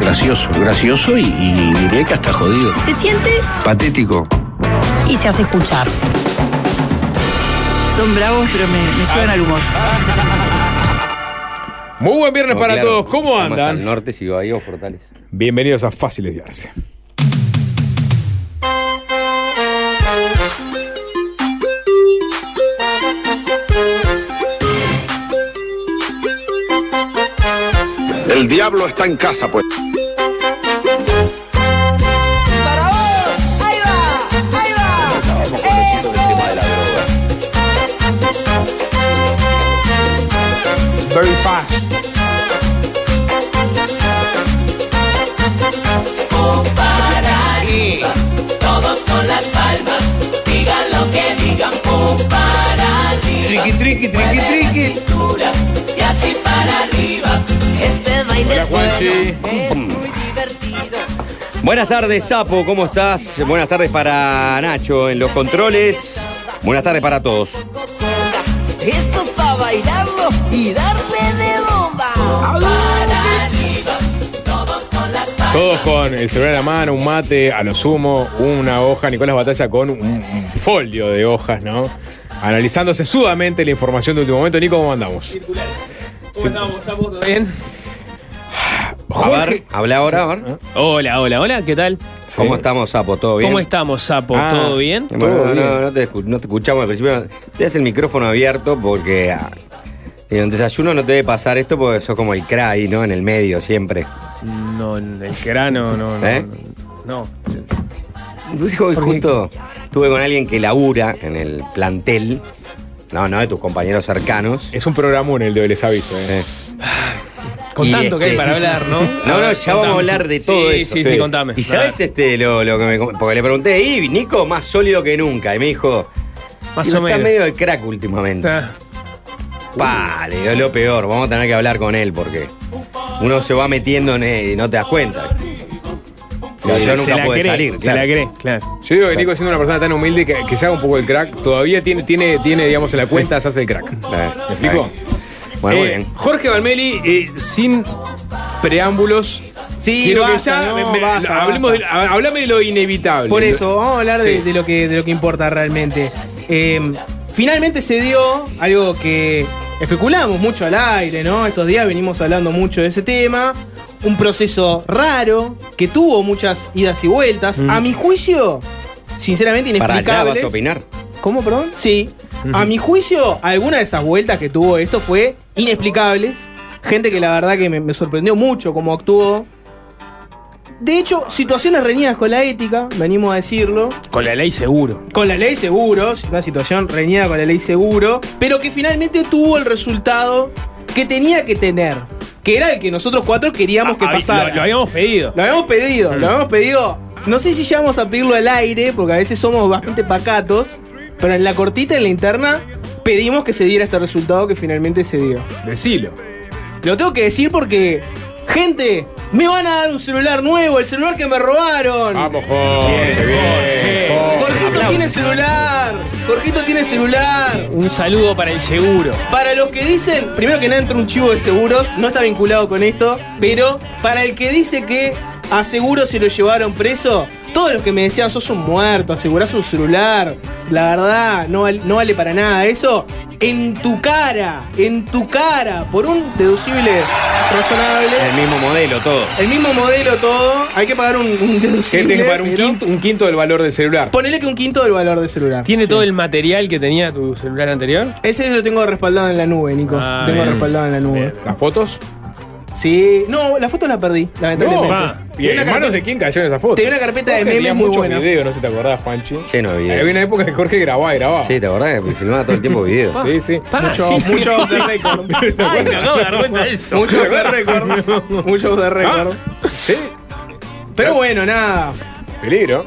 Gracioso, gracioso y, y diré que hasta jodido. Se siente Patético. y se hace escuchar. Son bravos, pero me, me llevan al humor. Muy buen viernes para claro, todos. ¿Cómo andan? Al norte, si Bahía o Fortaleza. Bienvenidos a Fáciles de Arce. El diablo está en casa, pues. Triqui, triqui, triqui, triqui. Hola, Juanchi. Buenas tardes, Sapo, ¿cómo estás? Buenas tardes para Nacho en los controles. Buenas tardes para todos. Esto es para bailarlo y darle de bomba. Todos con el celular en la mano, un mate, a lo sumo, una hoja. Nicolás Batalla con un, un folio de hojas, ¿no? Analizando sesudamente la información de último momento. Nico, ¿cómo andamos? ¿Cómo estamos, Sapo? ¿Todo bien? A ver, habla ahora, a ver. Hola, hola, hola, ¿qué tal? ¿Cómo estamos, Sapo? ¿Todo bien? ¿Cómo estamos, Sapo? Ah. ¿Todo bien? Bueno, Todo no, bien. no te, escu- no te escuchamos al principio. Tienes el micrófono abierto porque ah, en el desayuno no te debe pasar esto porque sos como el cray, ¿no? En el medio siempre. No, en el grano, no, no. ¿Eh? No. Inclusive hoy justo estuve con alguien que labura en el plantel. No, no, de tus compañeros cercanos. Es un programón el de Les Aviso, ¿eh? Con Y tanto que hay este- para hablar, ¿no? No, no, ya vamos a hablar de todo sí, eso. Sí, sí, Sí. contame. Y sabes este lo, lo que me porque le pregunté, y Nico más sólido que nunca. Y me dijo, Más "Tío, o está menos. medio de crack últimamente. Ah, Vale, es lo peor. Vamos a tener que hablar con él porque uno se va metiendo en él y no te das cuenta. Sí, yo se nunca la pude cree, salir, Se claro. la cree, claro. Yo digo que Nico siendo una persona tan humilde que, que se haga un poco el crack, todavía tiene, tiene, tiene digamos, en la cuenta hacerse el crack. ¿Me explico? Bueno, muy Eh, bien. Jorge Valmeli, eh, sin preámbulos. Sí, quiero basta, que ya no, me- me- basta, hablemos de, hablame de lo inevitable. Por eso, vamos a hablar de lo, que, de lo que importa realmente. Eh, finalmente se dio algo que especulamos mucho al aire, ¿no? Estos días venimos hablando mucho de ese tema. Un proceso raro, que tuvo muchas idas y vueltas. A mi juicio, sinceramente Para allá inexplicable. vas a opinar. ¿Cómo, perdón? Sí. A mi juicio, alguna de esas vueltas que tuvo esto fue inexplicables. Gente que la verdad que me, me sorprendió mucho cómo actuó. De hecho, situaciones reñidas con la ética, venimos a decirlo. Con la ley seguro. Con la ley seguro, una situación reñida con la ley seguro, pero que finalmente tuvo el resultado que tenía que tener. Que era el que nosotros cuatro queríamos que Ah, pasara. Lo, lo habíamos pedido. Lo habíamos pedido, lo habíamos pedido. No sé si llegamos a pedirlo al aire, porque a veces somos bastante pacatos, pero en la cortita, en la interna, pedimos que se diera este resultado que finalmente se dio. Decilo. Lo tengo que decir porque, gente, me van a dar un celular nuevo, el celular que me robaron. Vamos, Jorge. Bien, Jorge, Jorgito tiene celular. Jorgito tiene celular. Un saludo para el seguro. Para los que dicen, primero que nada entra un chivo de seguros, no está vinculado con esto, pero para el que dice que a seguro se lo llevaron preso, todos los que me decían sos un muerto, asegurás un celular, la verdad, no, val- no vale para nada eso. En tu cara, en tu cara, por un deducible razonable. El mismo modelo, todo. El mismo modelo todo, hay que pagar un, un deducible. tenés que pagar un quinto, un quinto del valor del celular. Ponele que un quinto del valor del celular. ¿Tiene todo el material que tenía tu celular anterior? Ese lo tengo respaldado en la nube, Nico. Ah, tengo bien. respaldado en la nube. ¿Las fotos? Sí. No, la foto la perdí, lamentablemente. No. ¿Y Tenía en una manos de quién cayó en esa foto? Tenía una carpeta de memes muy muchos buena. videos, no sé si te acordás, Juanchi. Lleno de videos. Había una época que Jorge grababa y grababa. Sí, ¿te acordás que filmaba todo el tiempo videos? Sí, sí. Mucho, sí. mucho off the record. Ay, me acabo de dar cuenta de eso. Mucho off the record. Mucho off the record. Sí. Pero bueno, nada. Peligro.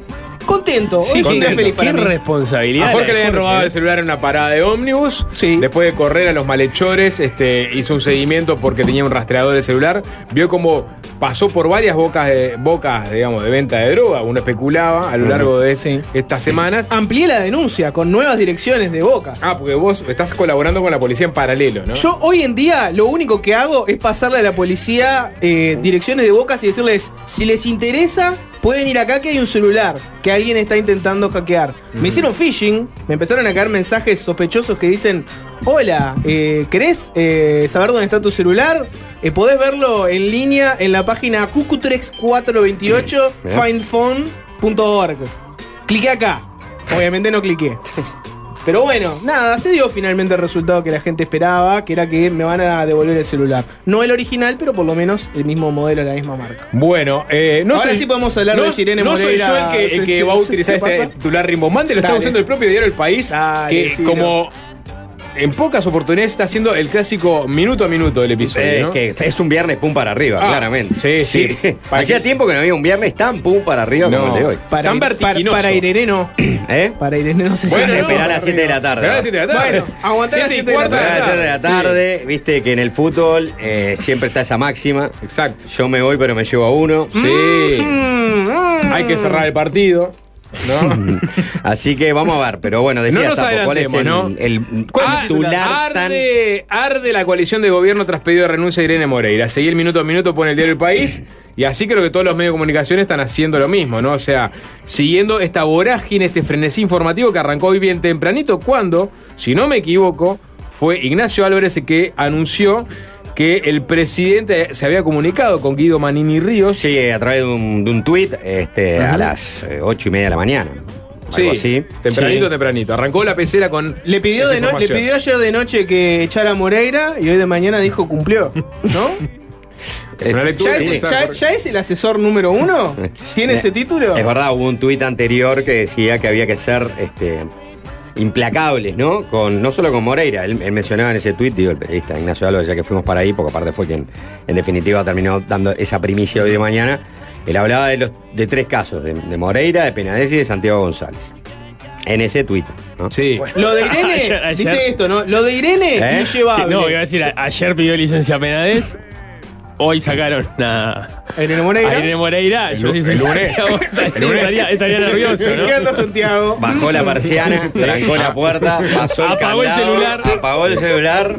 Contento. Sí, Hoy sí, contento. feliz Qué para mí. responsabilidad. A Jorge le habían robado ¿eh? el celular en una parada de ómnibus. Sí. Después de correr a los malhechores, este, hizo un seguimiento porque tenía un rastreador de celular. Vio cómo pasó por varias bocas de, bocas, digamos, de venta de droga. Uno especulaba a lo largo de Sí. estas semanas. Amplié la denuncia con nuevas direcciones de Boca. Ah, porque vos estás colaborando con la policía en paralelo, ¿no? Yo hoy en día lo único que hago es pasarle a la policía eh, direcciones de bocas y decirles, si les interesa, pueden ir acá que hay un celular que alguien está intentando hackear. Me hicieron phishing, me empezaron a caer mensajes sospechosos que dicen, hola, eh, ¿querés eh, saber dónde está tu celular? Eh, podés verlo en línea en la página cucutrex428 Mirá. findphone.org. Cliqué acá. Obviamente no cliqué. Pero bueno, nada, se dio finalmente el resultado que la gente esperaba, que era que me van a devolver el celular. No el original, pero por lo menos el mismo modelo, la misma marca. Bueno, eh, no Ahora soy- sí podemos hablar no- de Sirene No soy yo el que, el Sí, que sí, va a utilizar ¿qué este pasa? titular rimbombante, lo está usando el propio diario El País, Dale, que sí, como en pocas oportunidades está haciendo el clásico minuto a minuto del episodio. Es ¿no? que es un viernes pum para arriba, Ah, claramente. sí, sí. Para Hacía que- tiempo que no había un viernes tan pum para arriba como el de hoy. Para, Tan Ir- para, vertiginoso. para Irene no. ¿Eh? Para Irene no se Bueno, no, Esperá a las 7 de la tarde. Esperá a las 7 de la tarde. Bueno, aguantá a las Siete y 7 de la cuarto Esperá a las 7 de la tarde, Sí. viste que en el fútbol eh, siempre está esa máxima. Exacto. Yo me voy, pero me llevo a uno. Sí. Mm, Hay que cerrar el partido. ¿No? Así que vamos a ver, pero bueno, decía No ¿cuál es el, adelantemos, ¿no? el titular tan arde, arde la coalición de gobierno tras pedido de renuncia de Irene Moreira. Seguí el minuto a minuto, pone el diario El País. Y así creo que todos los medios de comunicación están haciendo lo mismo, ¿no? O sea, siguiendo esta vorágine, este frenesí informativo que arrancó hoy bien tempranito, cuando, si no me equivoco, fue Ignacio Álvarez el que anunció que el presidente se había comunicado con Guido Manini Ríos. Sí, a través de un, de un tuit este, a las eh, ocho y media de la mañana. Sí, Algo así. tempranito, Sí. tempranito. Arrancó la pecera con. Le pidió, esa de no- le pidió ayer de noche que echara a Moreira y hoy de mañana dijo cumplió. ¿No? Es una lectura ¿Ya es, sí. ya- ya es el asesor número uno? ¿Tiene ese título? Es verdad, hubo un tuit anterior que decía que había que ser este, implacables, ¿no? Con, no solo con Moreira, él, él mencionaba en ese tuit, digo, el periodista Ignacio Álvarez, ya que fuimos para ahí, porque aparte fue quien en definitiva terminó dando esa primicia hoy de mañana. Él hablaba de, los, de tres casos, de, de Moreira, de Penades y de Santiago González. En ese tuit, ¿no? Sí. Lo de Irene, Ayer- ayer- dice esto, ¿no? Lo de Irene, ¿Eh? inllevable. No, iba a decir, a- ayer pidió licencia Penades. Hoy sacaron a, Irene Moreira. a Irene Moreira. Yo soy el lunes. Santiago González, El lunes. Estaría, estaría nervioso, ¿En ¿no? qué anda Santiago? Bajó la persiana, trancó la puerta, pasó el Apagó el candado, celular. apagó el celular.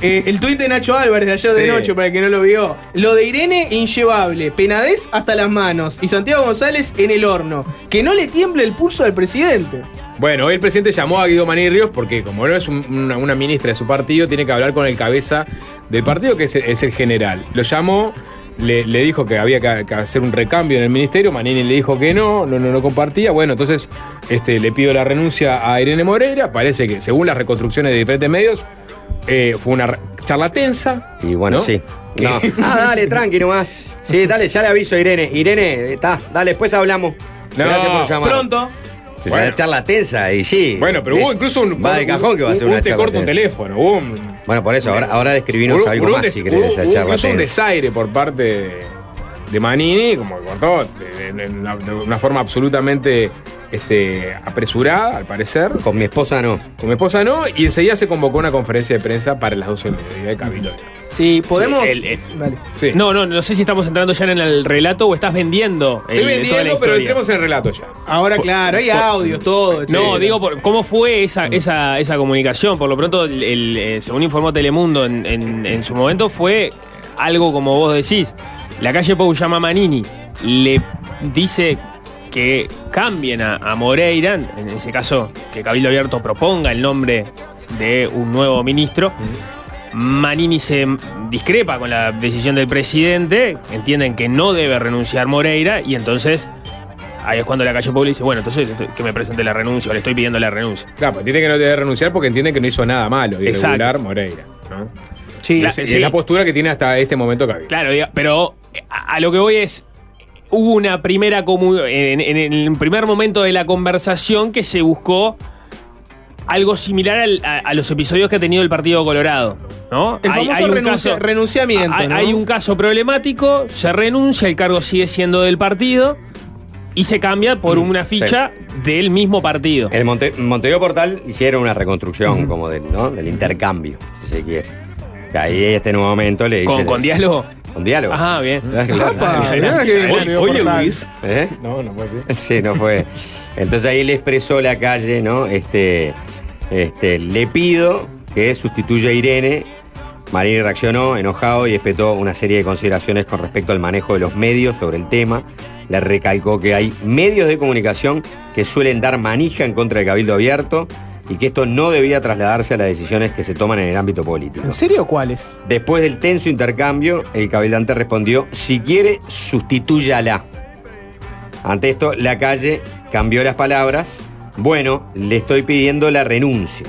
Eh, el tuit de Nacho Álvarez de ayer de noche, para el que no lo vio. Lo de Irene, inllevable. Penadez hasta las manos. Y Santiago González en el horno. Que no le tiemble el pulso al presidente. Bueno, hoy el presidente llamó a Guido Maní Ríos porque, como no es un- una, una ministra de su partido, tiene que hablar con el cabeza del partido, que es el, es el general. Lo llamó, le, le dijo que había que, que hacer un recambio en el ministerio. Manini le dijo que no, no, no, no compartía. Bueno, entonces este, le pido la renuncia a Irene Moreira. Parece que, según las reconstrucciones de diferentes medios, eh, fue una charla tensa. Y bueno, ¿no? sí. Ah, dale, tranqui nomás. Sí, dale, ya le aviso a Irene. Irene, está, dale, después hablamos. No, Gracias por llamar. Pronto. Es Bueno. una charla tensa y sí. Bueno, pero hubo incluso un. Va de cajón que va a ser un- una un te charla corto un teléfono. Hubo un, Bueno, por eso, ahora, ahora describinos Hubo- algo hubo más si querés de esa hubo- charla incluso un desaire por parte de, Manini, como que cortó de, de- de una, de una forma absolutamente este, apresurada, al parecer. Con mi esposa no. Con mi esposa no, y enseguida se convocó una conferencia de prensa para las 12 del mediodía de Cabildo. Sí, podemos. Sí, el- el- Dale. Sí. No, no, no sé si estamos entrando ya en el relato o estás vendiendo. el- Estoy toda la vendiendo, pero entremos en el relato ya. Ahora, claro, hay audios, todo. No, etc. digo, por, ¿cómo fue esa, esa, esa comunicación? Por lo pronto, el- el, eh, según informó Telemundo en, en- en su momento, fue algo como vos decís. La calle Pou llama a Manini, le dice que cambien a, a Moreira, en ese caso, que Cabildo Abierto proponga el nombre de un nuevo ministro. Manini se discrepa con la decisión del presidente, entienden que no debe renunciar Moreira y entonces ahí es cuando la calle Pou le dice, bueno, entonces que me presente la renuncia, o le estoy pidiendo la renuncia. Claro, pues entiende que no debe renunciar porque entiende que no hizo nada malo. Y Exacto. regular Moreira. ¿no? Sí, Cla- Y sí. es la postura que tiene hasta este momento Cabildo. Claro, pero a, lo que voy es. Hubo una primera en, en el primer momento de la conversación que se buscó algo similar al- a, a los episodios que ha tenido el Partido Colorado. ¿no? El famoso renuncia- renunciamiento, Hay, ¿no? hay un caso problemático, se renuncia, el cargo sigue siendo del partido y se cambia por una ficha del mismo partido. En Monte- Montevideo Portal hicieron una reconstrucción como del, ¿no? del intercambio, si se quiere. Ahí este nuevo momento le ¿Con, dicen. con diálogo? Con diálogo. Ah, bien. Ah, que bien, Montevideo Portal. ¿Eh? No, no fue así. Sí, no fue. Entonces ahí le expresó la calle, ¿no? Este, este, le pido que sustituya a Irene. Marini reaccionó enojado y espetó una serie de consideraciones con respecto al manejo de los medios sobre el tema. Le recalcó que hay medios de comunicación que suelen dar manija en contra del Cabildo Abierto y que esto no debía trasladarse a las decisiones que se toman en el ámbito político. ¿En serio cuáles? Después del tenso intercambio, el cabildante respondió, si quiere, sustitúyala. Ante esto, la calle cambió las palabras, bueno, le estoy pidiendo la renuncia.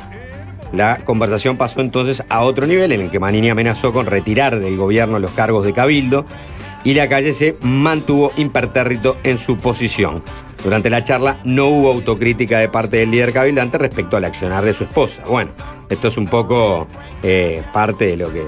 La conversación pasó entonces a otro nivel en el que Manini amenazó con retirar del gobierno los cargos de cabildo y la calle se mantuvo impertérrito en su posición. Durante la charla no hubo autocrítica de parte del líder cabildante respecto al accionar de su esposa. Bueno, esto es un poco eh, parte de lo que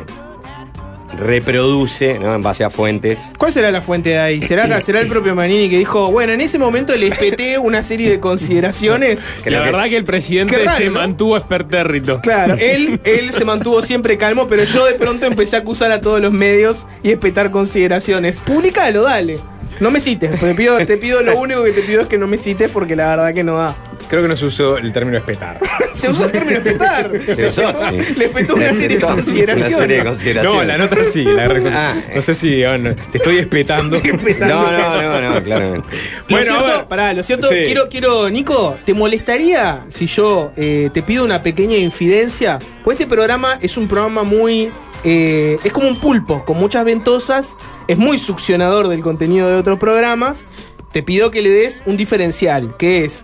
reproduce ¿no? en base a fuentes. ¿Cuál será la fuente de ahí? ¿Será, será el propio Manini que dijo, bueno, en ese momento le espeté una serie de consideraciones? la verdad que el presidente raro, se ¿no? mantuvo espertérrito. Claro, él, él se mantuvo siempre calmo, pero yo de pronto empecé a acusar a todos los medios y espetar consideraciones. Publicalo, dale. No me cites, te pido, te pido lo único que te pido es que no me cites porque la verdad que no da. Creo que no se usó el término espetar. Se usó el término espetar. Se usó, Le sí. Le espetó una serie de consideraciones. Una serie de consideraciones. No, la nota sí. la re- Ah. No sé si oh, no, te estoy espetando. No, no, no, no, claramente. Lo Bueno, a cierto, ver. pará, lo cierto, Sí. quiero, quiero, Nico, ¿te molestaría si yo eh, te pido una pequeña infidencia? Pues este programa es un programa muy. Eh, es como un pulpo, con muchas ventosas, es muy succionador del contenido de otros programas. Te pido que le des un diferencial, que es.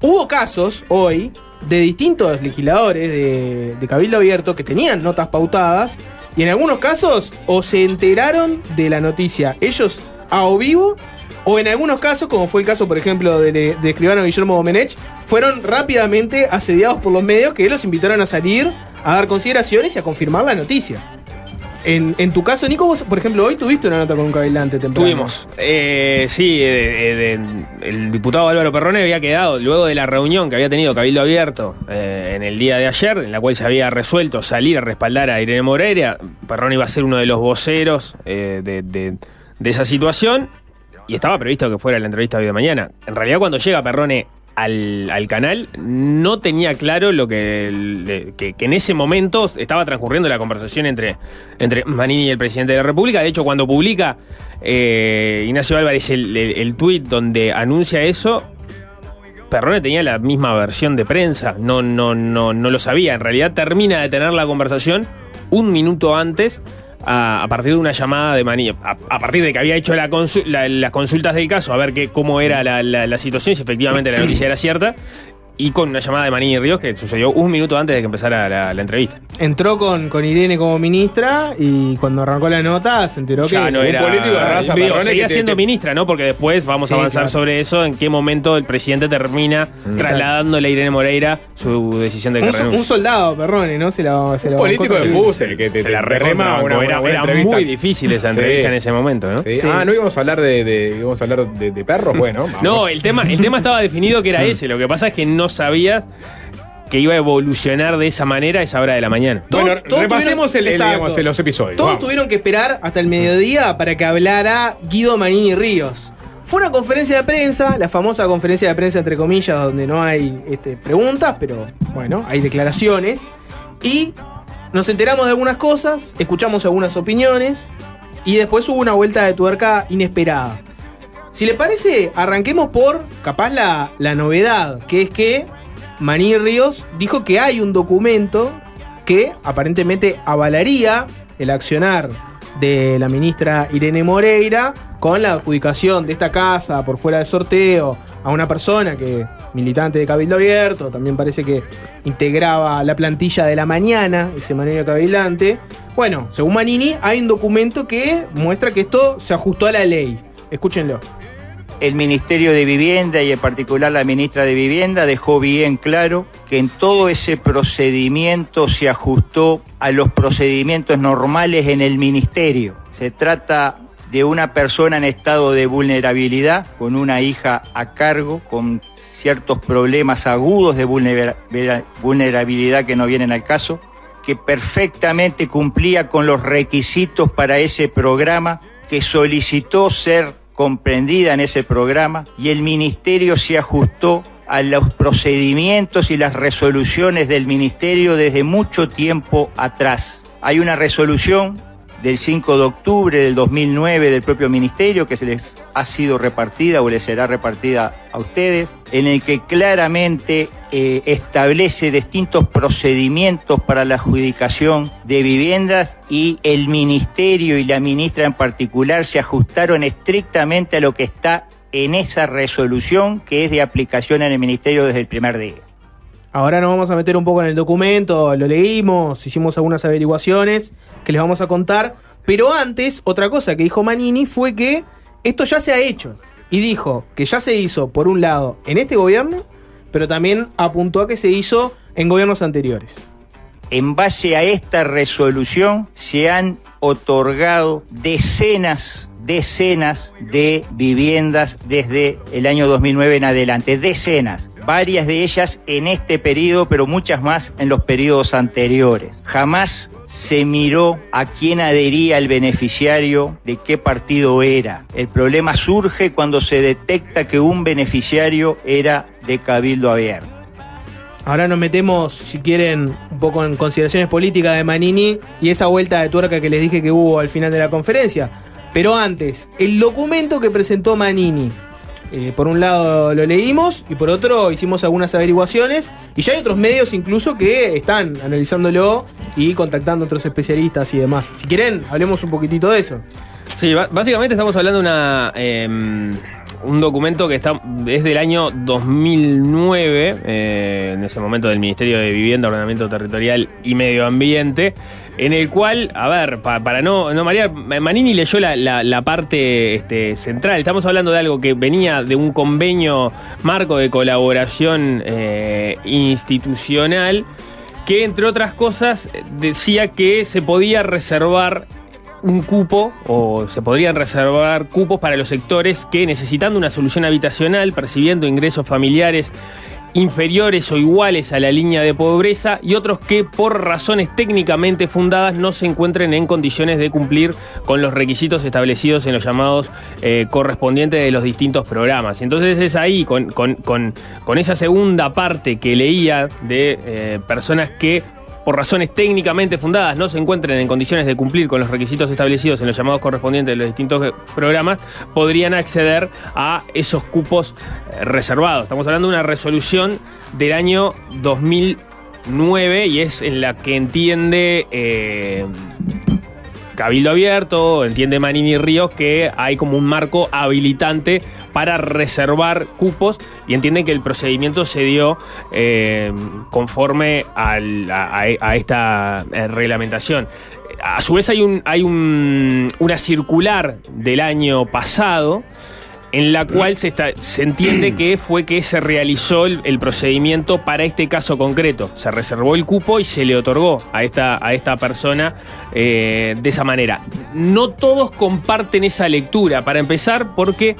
Hubo casos hoy de distintos legisladores de, de Cabildo Abierto que tenían notas pautadas y en algunos casos o se enteraron de la noticia ellos a o vivo o en algunos casos, como fue el caso por ejemplo de, de escribano Guillermo Domenech, fueron rápidamente asediados por los medios que los invitaron a salir a dar consideraciones y a confirmar la noticia. En, en tu caso, Nico, vos, por ejemplo, hoy tuviste una nota con un cabildante temprano. Tuvimos. Eh, sí, eh, eh, el diputado Álvaro Perrone había quedado, luego de la reunión que había tenido Cabildo Abierto eh, en el día de ayer, en la cual se había resuelto salir a respaldar a Irene Moreira. Perrone iba a ser uno de los voceros de- de esa situación y estaba previsto que fuera la entrevista hoy de mañana. En realidad, cuando llega Perrone al, al canal, no tenía claro lo que, que en ese momento estaba transcurriendo la conversación entre, entre Manini y el presidente de la República. De hecho, cuando publica eh, Ignacio Álvarez el, el, el tuit donde anuncia eso, Perrone tenía la misma versión de prensa, no, no, no, no lo sabía. En realidad termina de tener la conversación un minuto antes. A, a partir de una llamada de Manini, a, partir de que había hecho la la- las consultas del caso, a ver qué, cómo era la- la situación, si efectivamente la noticia era cierta, y con una llamada de Manini Ríos que sucedió un minuto antes de que empezara la, la entrevista. Entró con, con Irene como ministra y cuando arrancó la nota se enteró Ya que no era. político de raza, digo, seguía que te- siendo te- ministra, ¿no? Porque después vamos Sí, a avanzar claro. sobre eso, en qué momento el presidente termina trasladándole a Irene Moreira su decisión de que un, so- renuncie. un soldado, Perrone, ¿no? Se la, se la político de fuste que te, Se te- la te recontra rema bancó. una, una era, buena era entrevista. muy difícil esa Sí. entrevista en ese momento, ¿no? Sí. Sí. Ah, no íbamos a hablar de, de- íbamos a hablar de, de perros, bueno. vamos. No, el tema, el tema estaba definido que era ese. Lo que pasa es que no sabías que iba a evolucionar de esa manera a esa hora de la mañana. Bueno, Todos repasemos tuvieron- el, el, Exacto. digamos, los episodios. Todos vamos. tuvieron que esperar hasta el mediodía para que hablara Guido Manini Ríos. Fue una conferencia de prensa, la famosa conferencia de prensa entre comillas, donde no hay este, preguntas, pero bueno, hay declaraciones. Y nos enteramos de algunas cosas, escuchamos algunas opiniones y después hubo una vuelta de tuerca inesperada. Si le parece, arranquemos por capaz la, la novedad, que es que Maní Ríos dijo que hay un documento que aparentemente avalaría el accionar de la ministra Irene Moreira con la adjudicación de esta casa por fuera de sorteo a una persona que, militante de Cabildo Abierto, también parece que integraba la plantilla de la mañana, ese Manini Cabildante. Bueno, según Manini, hay un documento que muestra que esto se ajustó a la ley. Escúchenlo. El Ministerio de Vivienda y en particular la ministra de Vivienda dejó bien claro que en todo ese procedimiento se ajustó a los procedimientos normales en el ministerio. Se trata de una persona en estado de vulnerabilidad, con una hija a cargo, con ciertos problemas agudos de vulnera- vulnerabilidad que no vienen al caso, que perfectamente cumplía con los requisitos para ese programa, que solicitó ser comprendida en ese programa y el ministerio se ajustó a los procedimientos y las resoluciones del ministerio desde mucho tiempo atrás. Hay una resolución del 5 de octubre del 2009 del propio ministerio que se les ha sido repartida o les será repartida a ustedes, en el que claramente eh, establece distintos procedimientos para la adjudicación de viviendas y el ministerio y la ministra en particular se ajustaron estrictamente a lo que está en esa resolución que es de aplicación en el ministerio desde el primer día. Ahora nos vamos a meter un poco en el documento, lo leímos, hicimos algunas averiguaciones que les vamos a contar. Pero antes, otra cosa que dijo Manini fue que esto ya se ha hecho. Y dijo que ya se hizo, por un lado, en este gobierno, pero también apuntó a que se hizo en gobiernos anteriores. En base a esta resolución se han otorgado decenas, decenas de viviendas desde el año 2009 en adelante, decenas. Varias de ellas en este periodo, pero muchas más en los periodos anteriores. Jamás se miró a quién adhería el beneficiario, de qué partido era. El problema surge cuando se detecta que un beneficiario era de Cabildo Abierto. Ahora nos metemos, si quieren, un poco en consideraciones políticas de Manini y esa vuelta de tuerca que les dije que hubo al final de la conferencia. Pero antes, el documento que presentó Manini. Eh, por un lado lo leímos y por otro hicimos algunas averiguaciones y ya hay otros medios incluso que están analizándolo y contactando otros especialistas y demás. Si quieren, hablemos un poquitito de eso. Sí, básicamente estamos hablando de una, eh, un documento que está, es del año 2009, eh, en ese momento del Ministerio de Vivienda, Ordenamiento Territorial y Medio Ambiente, en el cual, a ver, pa- para no, no marear, Manini leyó la parte este, central. Estamos hablando de algo que venía de un convenio marco de colaboración eh, institucional que entre otras cosas decía que se podía reservar un cupo o se podrían reservar cupos para los sectores que necesitando una solución habitacional, percibiendo ingresos familiares inferiores o iguales a la línea de pobreza y otros que por razones técnicamente fundadas no se encuentren en condiciones de cumplir con los requisitos establecidos en los llamados eh, correspondientes de los distintos programas. Entonces es ahí, con, con- con- esa segunda parte que leía de eh, personas que por razones técnicamente fundadas no se encuentren en condiciones de cumplir con los requisitos establecidos en los llamados correspondientes de los distintos eh, programas, podrían acceder a esos cupos eh, reservados. Estamos hablando de una resolución del año 2009 y es en la que entiende... eh, Cabildo Abierto, entiende Manini Ríos que hay como un marco habilitante para reservar cupos y entienden que el procedimiento se dio eh, conforme a esta eh, reglamentación. A su vez hay, un, hay un- una circular del año pasado en la cual se, está- se entiende que fue que se realizó el, el procedimiento para este caso concreto. Se reservó el cupo y se le otorgó a esta, a esta persona eh, de esa manera. No todos comparten esa lectura, para empezar, porque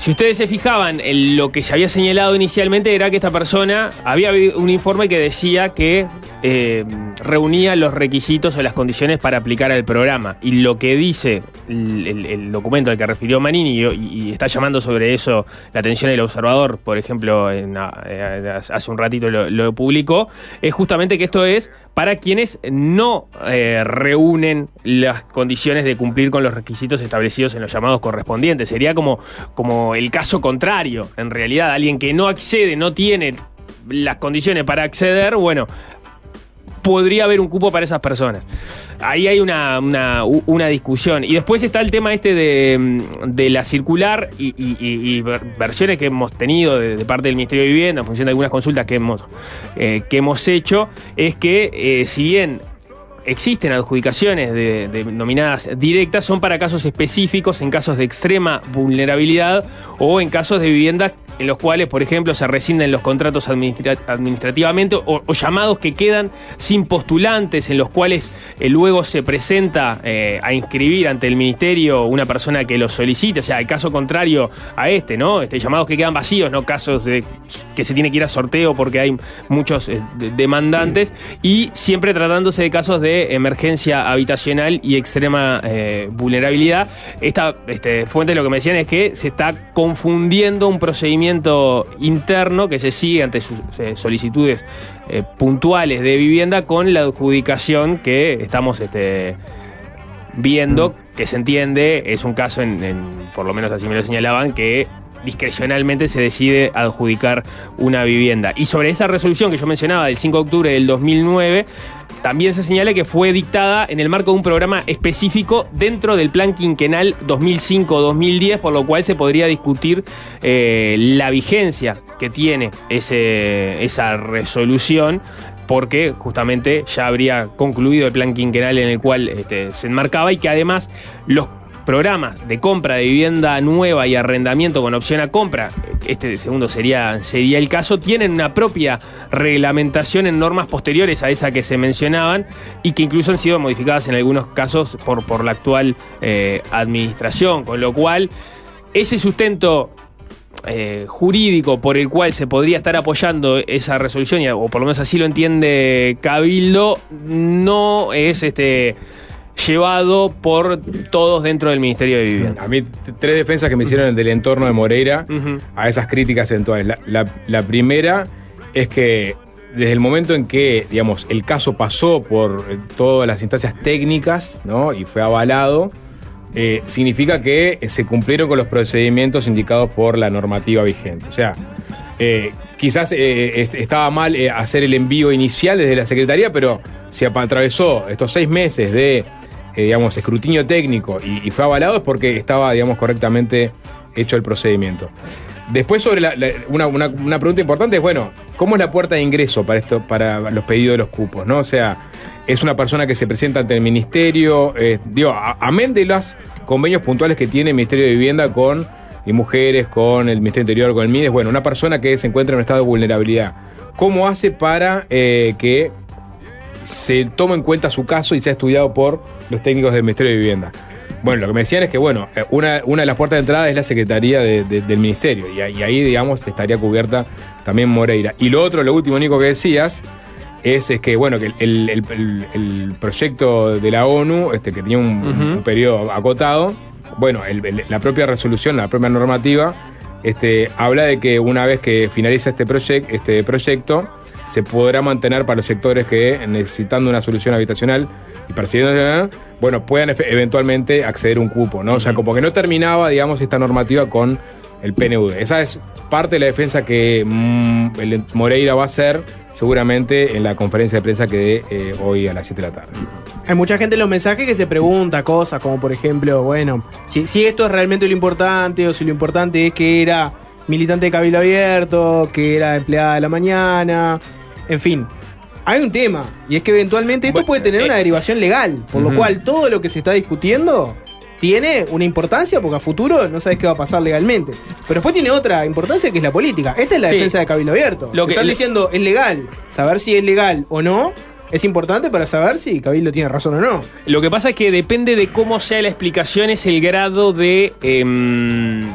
Si ustedes se fijaban, en lo que se había señalado inicialmente era que esta persona había un informe que decía que eh, reunía los requisitos o las condiciones para aplicar al programa. Y lo que dice el, documento al que refirió Manini y, está llamando sobre eso la atención del observador, por ejemplo, en, eh, hace un ratito lo, lo publicó, es justamente que esto es para quienes no eh, reúnen las condiciones de cumplir con los requisitos establecidos en los llamados correspondientes. Sería como, como el caso contrario, en realidad, alguien que no accede, no tiene las condiciones para acceder, bueno, podría haber un cupo para esas personas. Ahí hay una, una, discusión. Y después está el tema este de, mm, de la circular y, y- y- y ver- versiones que hemos tenido de, de parte del Ministerio de Vivienda, en función de algunas consultas que hemos, eh, que hemos hecho, es que eh, si bien existen adjudicaciones de, de nominadas directas, son para casos específicos, en casos de extrema vulnerabilidad o en casos de vivienda en los cuales, por ejemplo, se rescinden los contratos administra- administrativamente o, llamados que quedan sin postulantes, en los cuales eh, luego se presenta eh, a inscribir ante el ministerio una persona que lo solicite, o sea, el caso contrario a este, ¿no? Este, llamados que quedan vacíos, no casos de que se tiene que ir a sorteo porque hay muchos eh, de- demandantes y siempre tratándose de casos de emergencia habitacional y extrema vulnerabilidad. Esta este, fuente lo que me decían es que se está confundiendo un procedimiento interno que se sigue ante sus eh, solicitudes eh, puntuales de vivienda con la adjudicación que estamos este, viendo, que se entiende, es un caso, en, en- por lo menos así me lo señalaban, que discrecionalmente se decide adjudicar una vivienda. Y sobre esa resolución que yo mencionaba del 5 de octubre del 2009, también se señala que fue dictada en el marco de un programa específico dentro del plan quinquenal 2005-2010, por lo cual se podría discutir eh, la vigencia que tiene ese- esa resolución porque justamente ya habría concluido el plan quinquenal en el cual este, se enmarcaba y que además los programas de compra de vivienda nueva y arrendamiento con opción a compra, este segundo sería, sería el caso, tienen una propia reglamentación en normas posteriores a esa que se mencionaban y que incluso han sido modificadas en algunos casos por, por la actual eh, administración, con lo cual ese sustento eh, jurídico por el cual se podría estar apoyando esa resolución, o por lo menos así lo entiende Cabildo, no es este llevado por todos dentro del Ministerio de Vivienda. A mí, tres defensas que me hicieron del entorno de Moreira a esas críticas eventuales. La, la- la primera es que desde el momento en que, digamos, el caso pasó por eh, todas las instancias técnicas, ¿no? Y fue avalado, eh, significa que eh, se cumplieron con los procedimientos indicados por la normativa vigente. O sea, eh, quizás eh, est- estaba mal hacer el envío inicial desde la Secretaría, pero se atravesó estos seis meses de, eh, digamos, escrutinio técnico y, fue avalado es porque estaba, digamos, correctamente hecho el procedimiento. Después, sobre la- una, una- pregunta importante es, bueno, ¿cómo es la puerta de ingreso para, esto, para los pedidos de los cupos? ¿no? O sea, es una persona que se presenta ante el ministerio, eh, digo, amén de los convenios puntuales que tiene el Ministerio de Vivienda con mujeres, con el Ministerio Interior, con el MIDES, bueno, una persona que se encuentra en un estado de vulnerabilidad, ¿cómo hace para eh, que se tome en cuenta su caso y sea estudiado por los técnicos del Ministerio de Vivienda? Bueno, lo que me decían es que, bueno, eh, una, una de las puertas de entrada es la Secretaría de- de- del Ministerio, y, ahí- y ahí, digamos, estaría cubierta también Moreira. Y lo otro, lo último, Nico, que decías, es, es que, bueno, que el, el- el- el proyecto de la ONU, este, que tenía un, periodo acotado, bueno, la propia resolución, la propia normativa, este, habla de que una vez que finaliza este, proyec- este proyecto, se podrá mantener para los sectores que, necesitando una solución habitacional y persiguiendo, bueno, puedan eventualmente acceder a un cupo, ¿no? O sea, como que no terminaba, digamos, esta normativa con el PNUD. Esa es parte de la defensa que mm, el Moreira va a hacer seguramente en la conferencia de prensa que dé eh, hoy a las 7 de la tarde. Hay mucha gente en los mensajes que se pregunta cosas como por ejemplo, bueno, si, si esto es realmente lo importante o si lo importante es que era militante de Cabildo Abierto, que era empleada de la mañana, en fin. Hay un tema, y es que eventualmente esto puede tener una derivación legal, por lo cual todo lo que se está discutiendo tiene una importancia porque a futuro no sabes qué va a pasar legalmente. Pero después tiene otra importancia que es la política. Esta es la Sí. defensa de Cabildo Abierto. Lo que- están diciendo es legal. Saber si es legal o no es importante para saber si Cabildo tiene razón o no. Lo que pasa es que depende de cómo sea la explicación, es el grado de. em,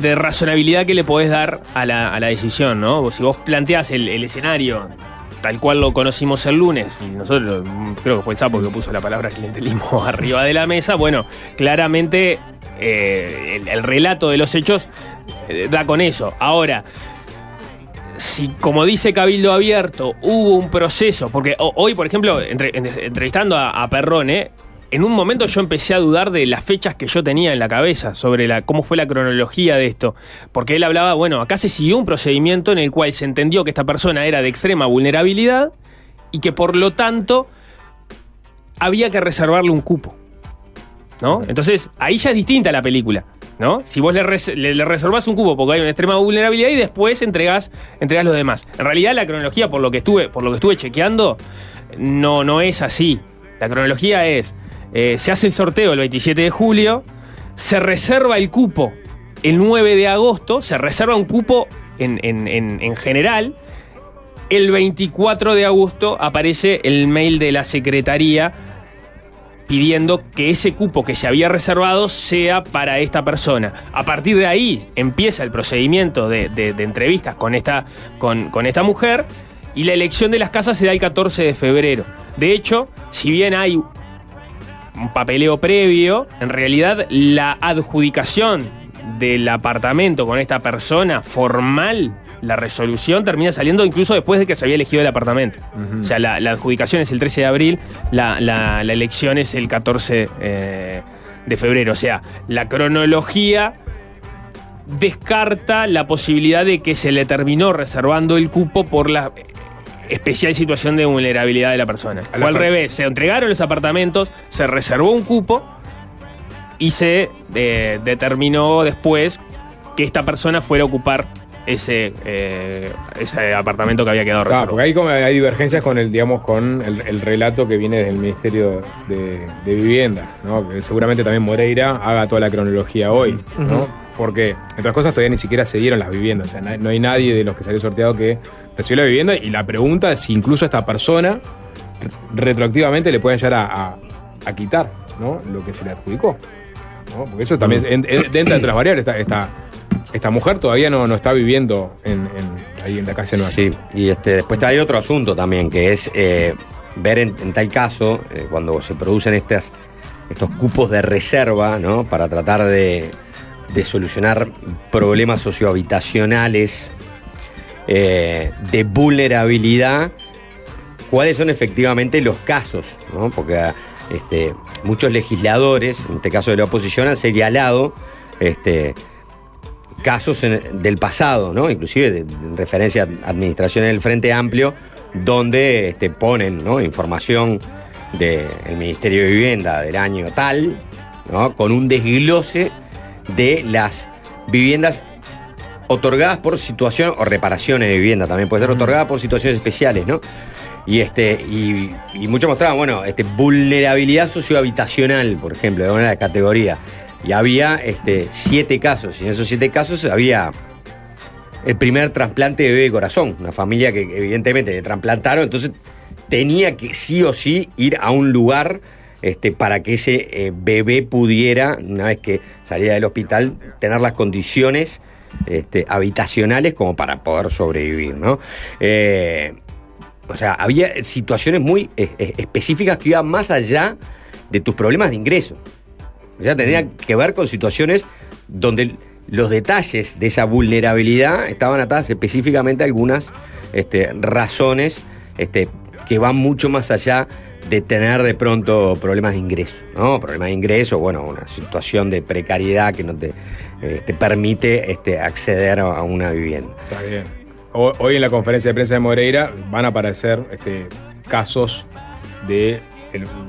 de razonabilidad que le podés dar a la, a la decisión, ¿no? Si vos planteás el, el escenario tal cual lo conocimos el lunes, y nosotros creo que fue el sapo que puso la palabra clientelismo arriba de la mesa, bueno, claramente eh, el, el relato de los hechos eh, da con eso. Ahora, si como dice Cabildo Abierto, hubo un proceso, porque ho- hoy, por ejemplo, entre- en- entrevistando a, a Perrone, en un momento yo empecé a dudar de las fechas que yo tenía en la cabeza sobre la, cómo fue la cronología de esto. Porque él hablaba, bueno, acá se siguió un procedimiento en el cual se entendió que esta persona era de extrema vulnerabilidad y que por lo tanto había que reservarle un cupo. ¿No? Entonces, ahí ya es distinta la película. ¿No? Si vos le, res- le- le reservás un cupo porque hay una extrema vulnerabilidad y después entregás, entregás los demás. En realidad la cronología, por lo que estuve, por lo que estuve chequeando, no, no es así. La cronología es, eh, se hace el sorteo el 27 de julio, se reserva el cupo el 9 de agosto, se reserva un cupo en, en- en- en general, el 24 de agosto aparece el mail de la Secretaría pidiendo que ese cupo que se había reservado sea para esta persona. A partir de ahí empieza el procedimiento de, de- de entrevistas con esta, con, con esta mujer y la elección de las casas se da el 14 de febrero. De hecho, si bien hay un papeleo previo, en realidad la adjudicación del apartamento con esta persona formal, la resolución termina saliendo incluso después de que se había elegido el apartamento. O sea, la, la adjudicación es el 13 de abril, la, la- la elección es el 14 eh, de febrero. O sea, la cronología descarta la posibilidad de que se le terminó reservando el cupo por la especial situación de vulnerabilidad de la persona. Fue al revés, se entregaron los apartamentos, se reservó un cupo y se eh, determinó después que esta persona fuera a ocupar ese, eh, ese apartamento que había quedado Claro, reservado. porque ahí como hay divergencias con el, digamos, con el, el relato que viene del Ministerio de, de Vivienda, ¿no? Que seguramente también Moreira haga toda la cronología hoy, ¿no? Porque, entre otras cosas, todavía ni siquiera se dieron las viviendas. O sea, no hay nadie de los que salió sorteado que recibió la vivienda. Y la pregunta es si incluso a esta persona re- retroactivamente le pueden llegar a, a- quitar, ¿no? Lo que se le adjudicó. ¿no? Porque eso también en- en- las variables. Esta, esta, esta mujer todavía no, no está viviendo en, ahí en la calle Nueva. Sí, y este, después hay otro asunto también, que es eh, ver en, en tal caso, eh, cuando se producen estas, estos cupos de reserva, ¿no? Para tratar de, de solucionar problemas sociohabitacionales eh, de vulnerabilidad, cuáles son efectivamente los casos, ¿no? Porque este, muchos legisladores, en este caso de la oposición, han señalado este, casos del pasado, ¿no? Inclusive de, de- en referencia a administraciones del Frente Amplio, donde este, ponen ¿no? información del Ministerio de Vivienda del año tal, ¿no? Con un desglose de las viviendas otorgadas por situación, o reparaciones de vivienda también puede ser otorgadas por situaciones especiales, ¿no? Y este, y, y muchos mostraban, bueno, este, vulnerabilidad sociohabitacional, por ejemplo, de una de las categorías. Y había este, siete casos, y en esos siete casos había el primer trasplante de bebé de corazón, una familia que evidentemente le trasplantaron, entonces tenía que sí o sí ir a un lugar este, para que ese eh, bebé pudiera, una vez que salía del hospital, tener las condiciones este, habitacionales como para poder sobrevivir, ¿no? Eh, o sea, había situaciones muy eh, eh, específicas que iban más allá de tus problemas de ingreso. O sea, tenía que ver con situaciones donde los detalles de esa vulnerabilidad estaban atadas específicamente a algunas este, razones este, que van mucho más allá de tener de pronto problemas de ingreso, ¿no? Problemas de ingreso, bueno, una situación de precariedad que no te, eh, te permite este, acceder a una vivienda. Está bien. Ho- Hoy en la conferencia de prensa de Moreira van a aparecer este, casos de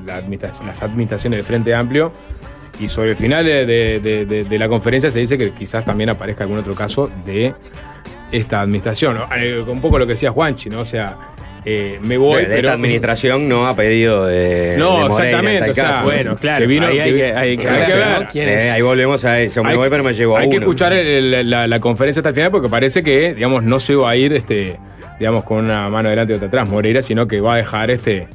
las administraciones del Frente Amplio y sobre el final de, de- la conferencia se dice que quizás también aparezca algún otro caso de esta administración. Eh, Un poco lo que decía Juanchi, ¿no? O sea, eh, me voy, de, de pero... esta administración no ha pedido de. No, de Moreira, en exactamente, o sea, bueno, claro, que vino- ahí hay que- que, hay que hay ver, que ¿no? ver. ¿Quién Eh, ahí volvemos a eso. Me Hay voy, que- pero me llevo a Hay que escuchar el- la, la conferencia hasta el final porque parece que, digamos, no se va a ir, este, digamos, con una mano adelante y otra atrás, Moreira, sino que va a dejar este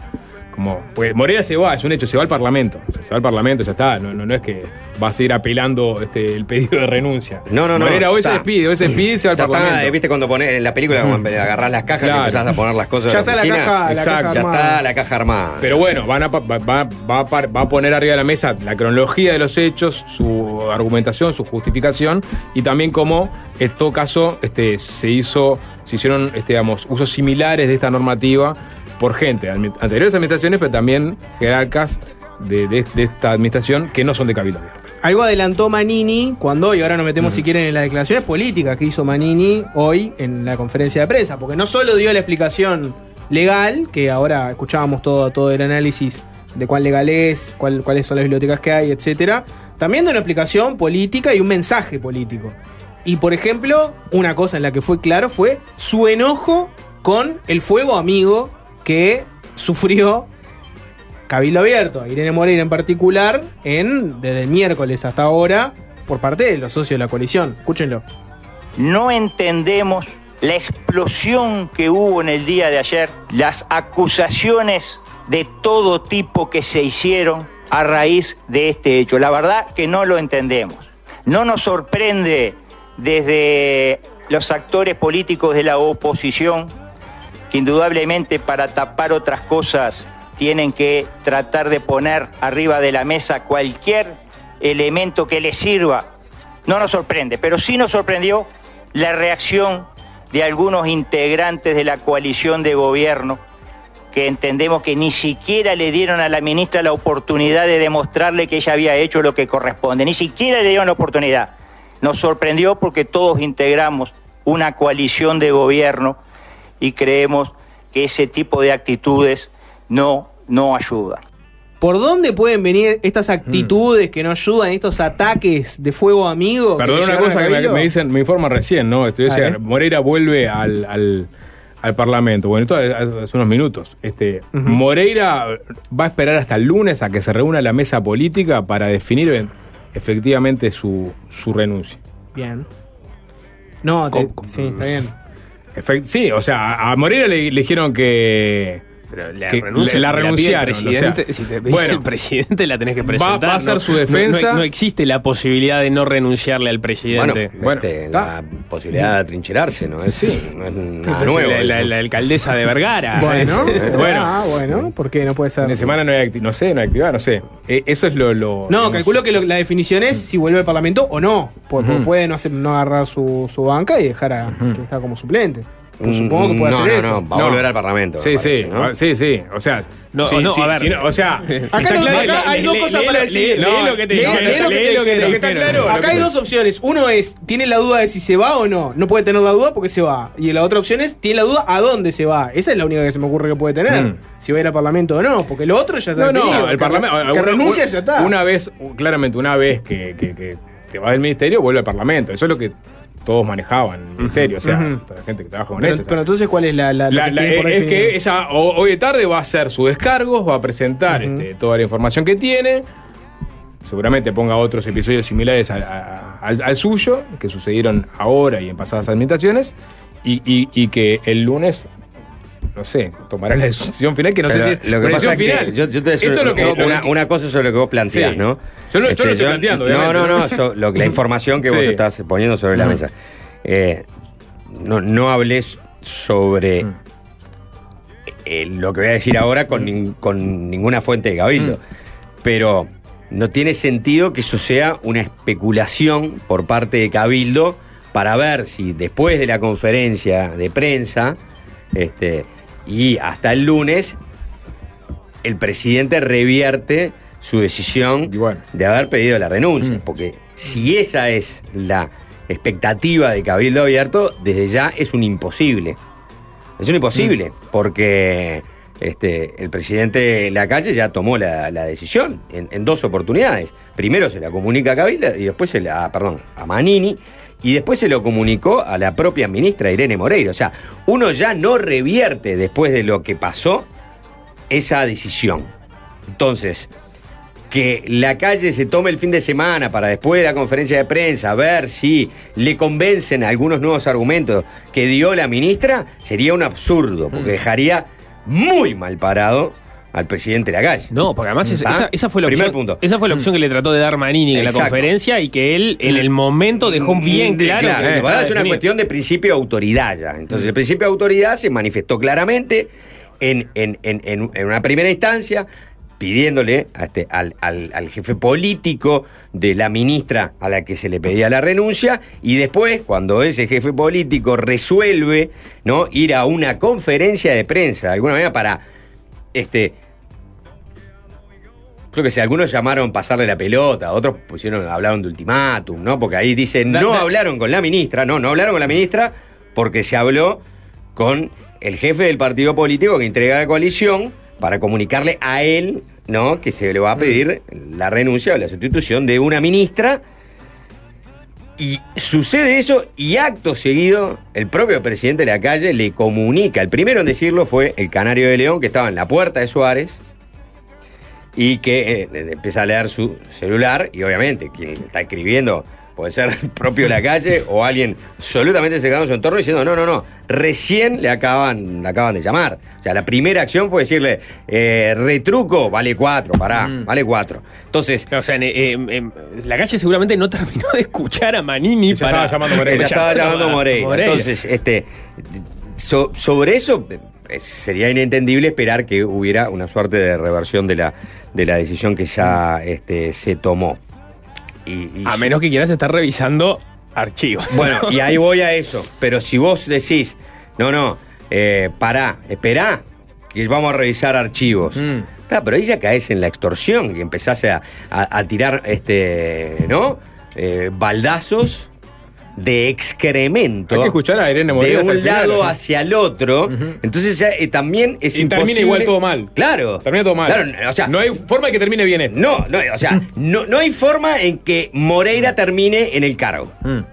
como, pues Moreira se va, es un hecho, se va al Parlamento. O sea, se va al Parlamento, ya está. No, no, no es que va a seguir apelando este, el pedido de renuncia. No, no, no. Moreira hoy está. se despide, hoy se despide y se va al Ya está, Parlamento. eh, viste cuando pones en la película, cuando agarrás las cajas Claro. y empezás a poner las cosas Ya de la está la caja- la Exacto, caja ya armada. está la caja armada. Pero bueno, van a, va a poner arriba de la mesa la cronología de los hechos, su argumentación, su justificación y también cómo en todo caso este, se hizo, se hicieron este, digamos, usos similares de esta normativa por gente de anteriores administraciones, pero también jerarcas de, de- de esta administración que no son de Cabildo Abierto. Algo adelantó Manini cuando, y ahora nos metemos si quieren en las declaraciones políticas que hizo Manini hoy en la conferencia de prensa, porque no solo dio la explicación legal, que ahora escuchábamos todo, todo el análisis de cuán legal es, cuál- cuáles son las bibliotecas que hay, etcétera, también dio una explicación política y un mensaje político. Y por ejemplo, una cosa en la que fue claro fue su enojo con el fuego amigo que sufrió Cabildo Abierto, Irene Moreira en particular, en, desde el miércoles hasta ahora, por parte de los socios de la coalición. Escúchenlo. No entendemos la explosión que hubo en el día de ayer, las acusaciones de todo tipo que se hicieron a raíz de este hecho. La verdad que no lo entendemos. No nos sorprende desde los actores políticos de la oposición que indudablemente para tapar otras cosas tienen que tratar de poner arriba de la mesa cualquier elemento que les sirva. No nos sorprende, pero sí nos sorprendió la reacción de algunos integrantes de la coalición de gobierno que entendemos que ni siquiera le dieron a la ministra la oportunidad de demostrarle que ella había hecho lo que corresponde, ni siquiera le dieron la oportunidad. Nos sorprendió porque todos integramos una coalición de gobierno y creemos que ese tipo de actitudes no, no ayudan. ¿Por dónde pueden venir estas actitudes que no ayudan, estos ataques de fuego amigo? Perdón, una cosa que me, dicen, me informan recién, ¿no? Estoy A diciendo, ver. Moreira vuelve al, al- al Parlamento. Bueno, esto hace unos minutos. Este, Moreira va a esperar hasta el lunes a que se reúna la mesa política para definir efectivamente su, su renuncia. Bien. No, te- sí, está bien. Sí, o sea, a Moreira le dijeron que. La que renuncia, la renunciaron. o sea, presidente, si te bueno, el presidente la tenés que presentar. va a hacer no- su defensa. No, no existe la posibilidad de no renunciarle al presidente. Bueno, este, la posibilidad de atrincherarse, ¿no? Es, no es nada Pues nuevo. la, la- eso. la alcaldesa de Vergara. Bueno, Bueno. Ah, bueno, ¿por qué no puede ser? de semana no hay no sé, no hay no sé. Eh, eso es lo. lo No, lo- calculo que lo- la definición es si vuelve al Parlamento o no. Porque Ujú. puede no, hacer, no agarrar su, su banca y dejar a que está como suplente. Pues Mm, supongo que puede no, hacer no, eso. no, va a volver al Parlamento. Sí, sí, sí, sí. O sea, No, sí, no, sí, a ver. sí, o sea, Acá, no- claro acá hay dos lee- cosas para decir. lee No, lo que te dijeron, te te. Acá hay dos opciones. Uno es, tiene la duda de si se va o no. No puede tener la duda porque se va. Y la otra opción es, tiene la duda a dónde se va. Esa es la única que se me ocurre que puede tener. Mm. Si va a ir al Parlamento o no. Porque lo otro ya está No, no, el Parlamento. Que renuncia ya está. Una vez, claramente, una vez que, que, que se va del ministerio, vuelve al Parlamento. Eso es lo que todos manejaban el ministerio. O sea, toda la gente que trabaja con pero, eso. pero entonces, ¿cuál es la, la, es que ella o- hoy de tarde va a hacer sus descargos, va a presentar este, toda la información que tiene. Seguramente ponga otros episodios similares al, al suyo, que sucedieron ahora y en pasadas administraciones, y, y- y que el lunes, no sé, tomará la decisión final, que no Pero sé si es lo que pasa es que final. yo, yo te Esto es lo que, lo una, que- una cosa sobre lo que vos planteás, Sí. ¿no? Yo lo- yo Este, lo estoy planteando, No, obviamente. no, no, so- lo- la información que vos Sí. estás poniendo sobre la Mm. mesa. Eh, no, no hables sobre Mm. eh, lo que voy a decir ahora con, nin- con ninguna fuente de cabildo. Mm. Pero no tiene sentido que eso sea una especulación por parte de cabildo para ver si después de la conferencia de prensa este, y hasta el lunes el presidente revierte su decisión de haber pedido la renuncia. Porque si esa es la expectativa de Cabildo Abierto, desde ya es un imposible. Es un imposible, porque este, el presidente de la calle ya tomó la, la decisión en, en dos oportunidades. Primero se la comunica a Cabildo y después se la, perdón, a Manini. Y después se lo comunicó a la propia ministra Irene Moreira. O sea, uno ya no revierte después de lo que pasó esa decisión. Entonces, que la calle se tome el fin de semana para después de la conferencia de prensa ver si le convencen algunos nuevos argumentos que dio la ministra, sería un absurdo, porque dejaría muy mal parado al presidente de la calle. No, porque además es- ¿Ah? esa, esa fue la Primer opción, punto. esa fue la opción que le trató de dar Manini en la conferencia y que él en el momento dejó bien De- claro. pasa es una cuestión de principio de autoridad ya. Entonces, el principio de autoridad se manifestó claramente en, en- en- en- en una primera instancia pidiéndole a este- al, al- al jefe político de la ministra a la que se le pedía la renuncia y después cuando ese jefe político resuelve no ir a una conferencia de prensa de alguna manera para este Creo que si algunos llamaron pasarle la pelota, otros pusieron, hablaron de ultimátum, ¿no? Porque ahí dicen, Da- no da- hablaron con la ministra, no, no hablaron con la ministra porque se habló con el jefe del partido político que entrega la coalición para comunicarle a él, ¿no? Que se le va a pedir la renuncia o la sustitución de una ministra. Y sucede eso y acto seguido el propio presidente de la calle le comunica. El primero en decirlo fue el Canario de León que estaba en la puerta de Suárez y que eh, empieza a leer su celular y obviamente quien está escribiendo puede ser el propio de la calle o alguien absolutamente cercano a su entorno diciendo no, no, no, recién le acaban, le acaban de llamar. O sea, la primera acción fue decirle, eh, retruco, vale cuatro, pará, vale cuatro. Entonces... O sea, en- la calle seguramente no terminó de escuchar a Manini para. estaba llamando Moreira. Estaba Llamando Moreira. Entonces, este, so- sobre eso sería inentendible esperar que hubiera una suerte de reversión de la, de la decisión que ya este, se tomó. Y, y a menos que quieras estar revisando archivos. Bueno, y ahí voy a eso. Pero si vos decís, no, no, eh, pará, esperá, que vamos a revisar archivos. Mm. Pero ahí ya caes en la extorsión y empezás a, a- a tirar, este, ¿no? Eh, baldazos de excremento. Hay que escuchar a Irene Moreira De un lado hacia el otro. Entonces ya, eh, también es Y imposible. termina igual todo mal. Claro. Termina todo mal. Claro, o sea, no hay forma de que termine bien esto. no, no, o sea, no, no hay forma en que Moreira termine en el cargo.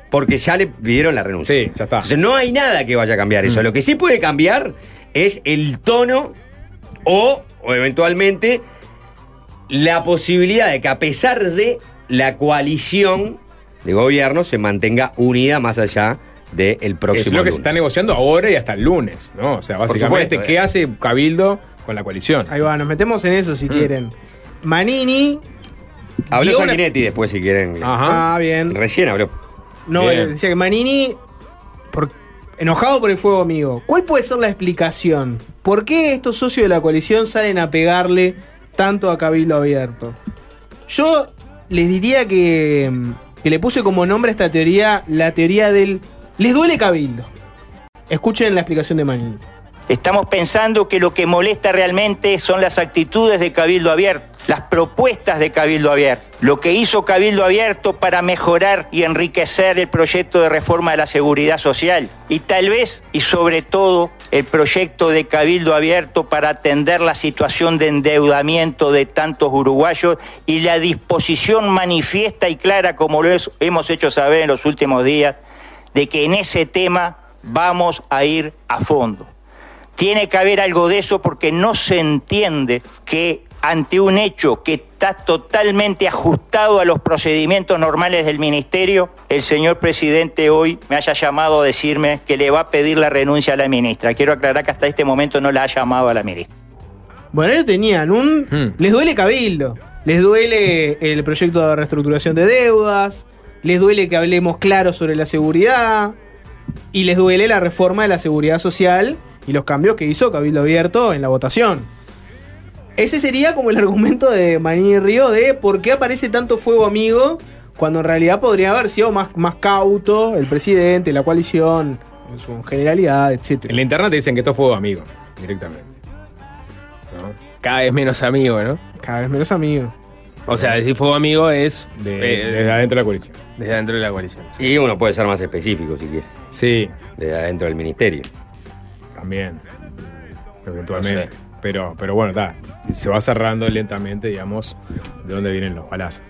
Porque ya le pidieron la renuncia. Mm. Sí, ya está. Entonces no hay nada que vaya a cambiar eso. Mm. Lo que sí puede cambiar es el tono o, o eventualmente la posibilidad de que a pesar de la coalición de gobierno se mantenga unida más allá del próximo es lo que lunes. se está negociando ahora y hasta el lunes, ¿no? O sea, básicamente, supuesto, ¿qué eh. hace Cabildo con la coalición? Ahí va, nos metemos en eso si Mm. quieren. Manini. Habló una- Sanguinetti después si quieren. Ah, bien. Recién habló. No, Bien. decía que Manini, por- enojado por el fuego amigo. ¿Cuál puede ser la explicación? ¿Por qué estos socios de la coalición salen a pegarle tanto a Cabildo Abierto? Yo les diría que, mm, que le puse como nombre a esta teoría la teoría del les duele Cabildo. Escuchen la explicación de Manini. Estamos pensando que lo que molesta realmente son las actitudes de Cabildo Abierto, las propuestas de Cabildo Abierto, lo que hizo Cabildo Abierto para mejorar y enriquecer el proyecto de reforma de la seguridad social y tal vez y sobre todo el proyecto de Cabildo Abierto para atender la situación de endeudamiento de tantos uruguayos y la disposición manifiesta y clara como lo hemos hecho saber en los últimos días de que en ese tema vamos a ir a fondo. Tiene que haber algo de eso porque no se entiende que ante un hecho que está totalmente ajustado a los procedimientos normales del ministerio, el señor presidente hoy me haya llamado a decirme que le va a pedir la renuncia a la ministra. Quiero aclarar que hasta este momento no la ha llamado a la ministra. Bueno, ellos tenían un. Hmm. Les duele Cabildo. Les duele el proyecto de reestructuración de deudas. Les duele que hablemos claro sobre la seguridad. Y les duele la reforma de la seguridad social y los cambios que hizo Cabildo Abierto en la votación. Ese sería como el argumento de Manini Río de por qué aparece tanto fuego amigo cuando en realidad podría haber sido más, más cauto el presidente, la coalición, en su generalidad, etc. En la internet te dicen que esto fue amigo, directamente. Cada vez menos amigo, ¿no? Cada vez menos amigo. O sea, decir fuego amigo es. De- eh, desde adentro de la coalición. Desde adentro de la coalición. Y uno puede ser más específico si quiere. Sí. Desde adentro del ministerio. También. Eventualmente. No sé. Pero, pero bueno, está. Se va cerrando lentamente, digamos, de dónde vienen los balazos.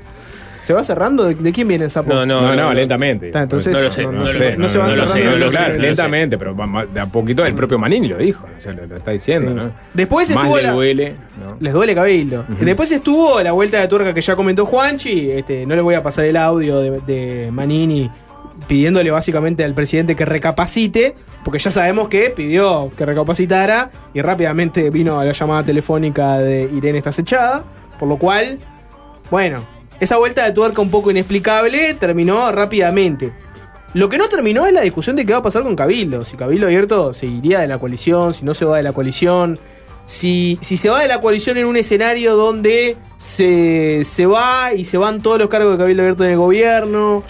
¿Se va cerrando? ¿De, de quién viene el sapo? No, no, lentamente. Está, entonces, no lo sé, no, no, no sé, se- no se van no lo sé, cerrando. no lo- No claro, lentamente, pero va- va- de a poquito el propio Manini lo dijo, o sea, lo, lo está diciendo, Sí. ¿no? Después Más estuvo le la- duele, ¿no? Les duele Cabildo. Después estuvo la vuelta de tuerca que ya comentó Juanchi. Este, no le voy a pasar el audio de, de Manini pidiéndole básicamente al presidente que recapacite, porque ya sabemos que pidió que recapacitara y rápidamente vino la llamada telefónica de Irene estás echada, por lo cual, bueno, esa vuelta de tuerca un poco inexplicable terminó rápidamente. Lo que no terminó es la discusión de qué va a pasar con Cabildo. Si Cabildo abierto se iría de la coalición, si no se va de la coalición. Si, si se va de la coalición en un escenario donde se, se va y se van todos los cargos de Cabildo abierto en el gobierno.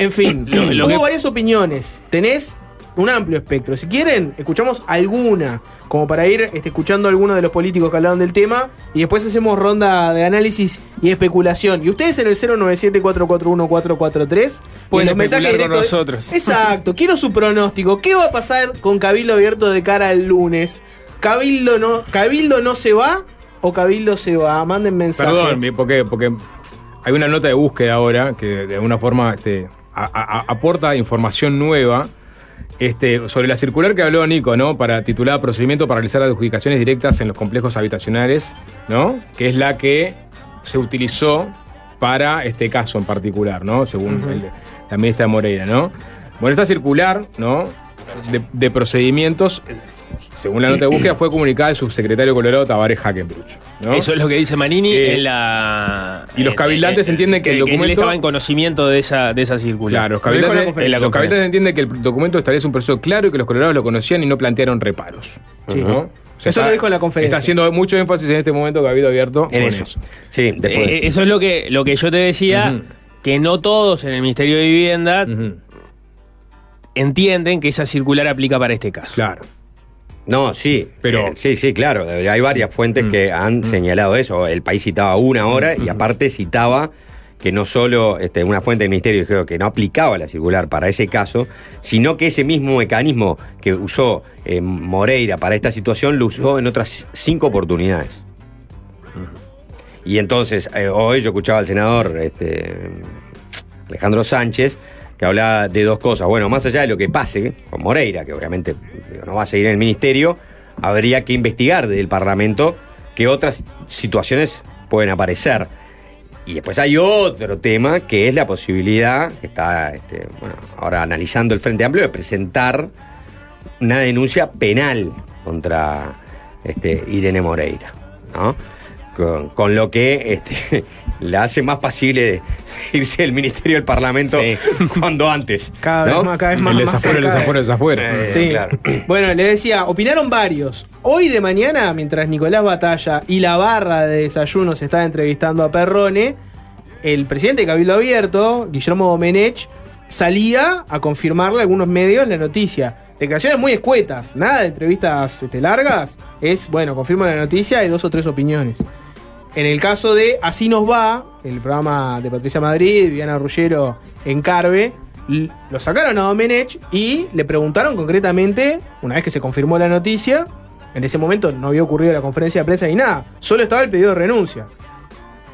En fin, Lo- lo hubo que- varias opiniones. Tenés un amplio espectro. Si quieren, escuchamos alguna, como para ir este, escuchando a algunos de los políticos que hablaron del tema, y después hacemos ronda de análisis y especulación. Y ustedes en el 097-441-443, y Pueden en los mensajes especular con directos- nosotros. Exacto, quiero su pronóstico. ¿Qué va a pasar con Cabildo abierto de cara al lunes? ¿Cabildo no, Cabildo no se va o Cabildo se va? Manden mensaje. Perdón, porque, porque hay una nota de búsqueda ahora que de alguna forma este, a- aporta información nueva este, sobre la circular que habló Nico, ¿no? Para titulada Procedimiento para realizar adjudicaciones directas en los complejos habitacionales, ¿no? Que es la que se utilizó para este caso en particular, ¿no? Según Ujú. el- la ministra Moreira, ¿no? Bueno, esta circular, ¿no? De, de procedimientos, según la nota de búsqueda, fue comunicada al subsecretario Colorado Tavares Hackenbruch. ¿no? Eso es lo que dice Manini Eh, en la. y los cabildantes en- entienden que el él documento- estaba en conocimiento de esa, de esa circular. Claro, los la cabildantes, los cabildantes entienden que el documento establece un proceso claro y que los colorados lo conocían y no plantearon reparos. Sí. ¿no? O sea, Eso lo dijo en la conferencia. Está haciendo mucho énfasis en este momento que ha habido abierto En con eso. Sí, después. Eh, eso es lo que, lo que yo te decía, que no todos en el Ministerio de Vivienda entienden que esa circular aplica para este caso. Claro. No, sí, Pero- pero sí, sí, claro. Hay varias fuentes que han señalado eso. El país citaba una hora y aparte citaba que no solo este, una fuente del ministerio dijo que no aplicaba la circular para ese caso, sino que ese mismo mecanismo que usó eh, Moreira para esta situación lo usó en otras cinco oportunidades. Y entonces, eh, hoy yo escuchaba al senador este, Alejandro Sánchez que hablaba de dos cosas. Bueno, más allá de lo que pase con Moreira, que obviamente no va a seguir en el ministerio, habría que investigar desde el Parlamento qué otras situaciones pueden aparecer. Y después hay otro tema que es la posibilidad, que está este, ahora analizando el Frente Amplio, de presentar una denuncia penal contra este, Irene Moreira. ¿no? Con, con lo que este, la hace más pasible de irse del Ministerio del Parlamento cuando antes. Cada vez más, cada vez más. El desafuero, el desafuero, el desafuero. Eh, Sí. claro. Bueno, le decía, opinaron varios. Hoy de mañana, mientras Nicolás Batalla y la barra de desayuno se estaba entrevistando a Perrone, el presidente de Cabildo Abierto, Guillermo Domenech, salía a confirmarle a algunos medios la noticia. Declaraciones muy escuetas, nada de entrevistas este, largas. Es, bueno, confirma la noticia y dos o tres opiniones. En el caso de Así nos va, el programa de Patricia Madrid, Viviana Ruggero en Carve, lo sacaron a Domenech y le preguntaron concretamente, una vez que se confirmó la noticia, en ese momento no había ocurrido la conferencia de prensa ni nada, solo estaba el pedido de renuncia.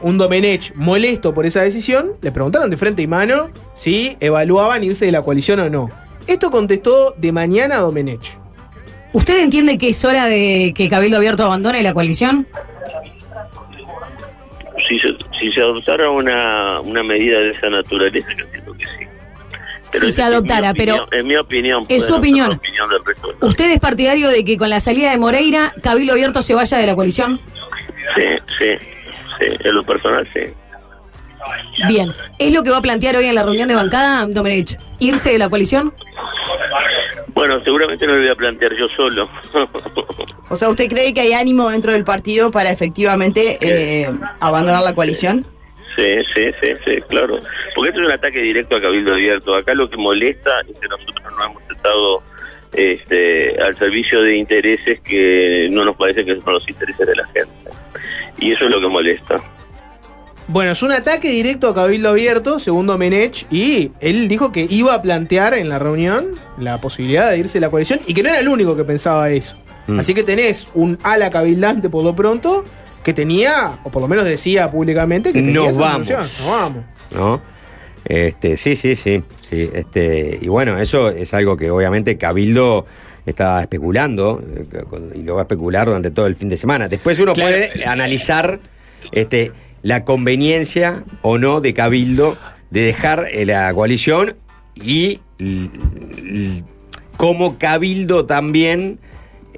Un Domenech molesto por esa decisión, le preguntaron de frente y mano si evaluaban irse de la coalición o no. Esto contestó de mañana Domenech. ¿Usted entiende que es hora de que Cabildo Abierto abandone la coalición? Si se, si se adoptara una, una medida de esa naturaleza, yo entiendo que sí. Si es- se es adoptara, pero Es mi opinión. es su opinión. del resto ¿Usted es partidario de que con la salida de Moreira, Cabildo Abierto se vaya de la coalición? Sí, sí, sí. En lo personal, sí. Bien. ¿Es lo que va a plantear hoy en la reunión de bancada, Domenech? ¿Irse de la coalición? Bueno, seguramente no lo voy a plantear yo solo. O sea, ¿usted cree que hay ánimo dentro del partido para efectivamente eh, abandonar la coalición? Sí, sí, sí, sí, claro. Porque esto es un ataque directo a Cabildo Abierto. Acá lo que molesta es que nosotros no hemos estado este, al servicio de intereses que no nos parece que son los intereses de la gente. Y eso es lo que molesta. Bueno, es un ataque directo a Cabildo Abierto, según Domenech, y él dijo que iba a plantear en la reunión la posibilidad de irse de la coalición y que no era el único que pensaba eso. Mm. Así que tenés un ala cabildante por lo pronto que tenía, o por lo menos decía públicamente que tenía Nos esa vamos. Nos vamos. ¿no? Este, sí, sí, sí, sí. Este, y bueno, eso es algo que obviamente Cabildo está especulando eh, y lo va a especular durante todo el fin de semana. Después uno Claro. puede analizar este, la conveniencia o no de Cabildo de dejar eh, la coalición y cómo Cabildo también,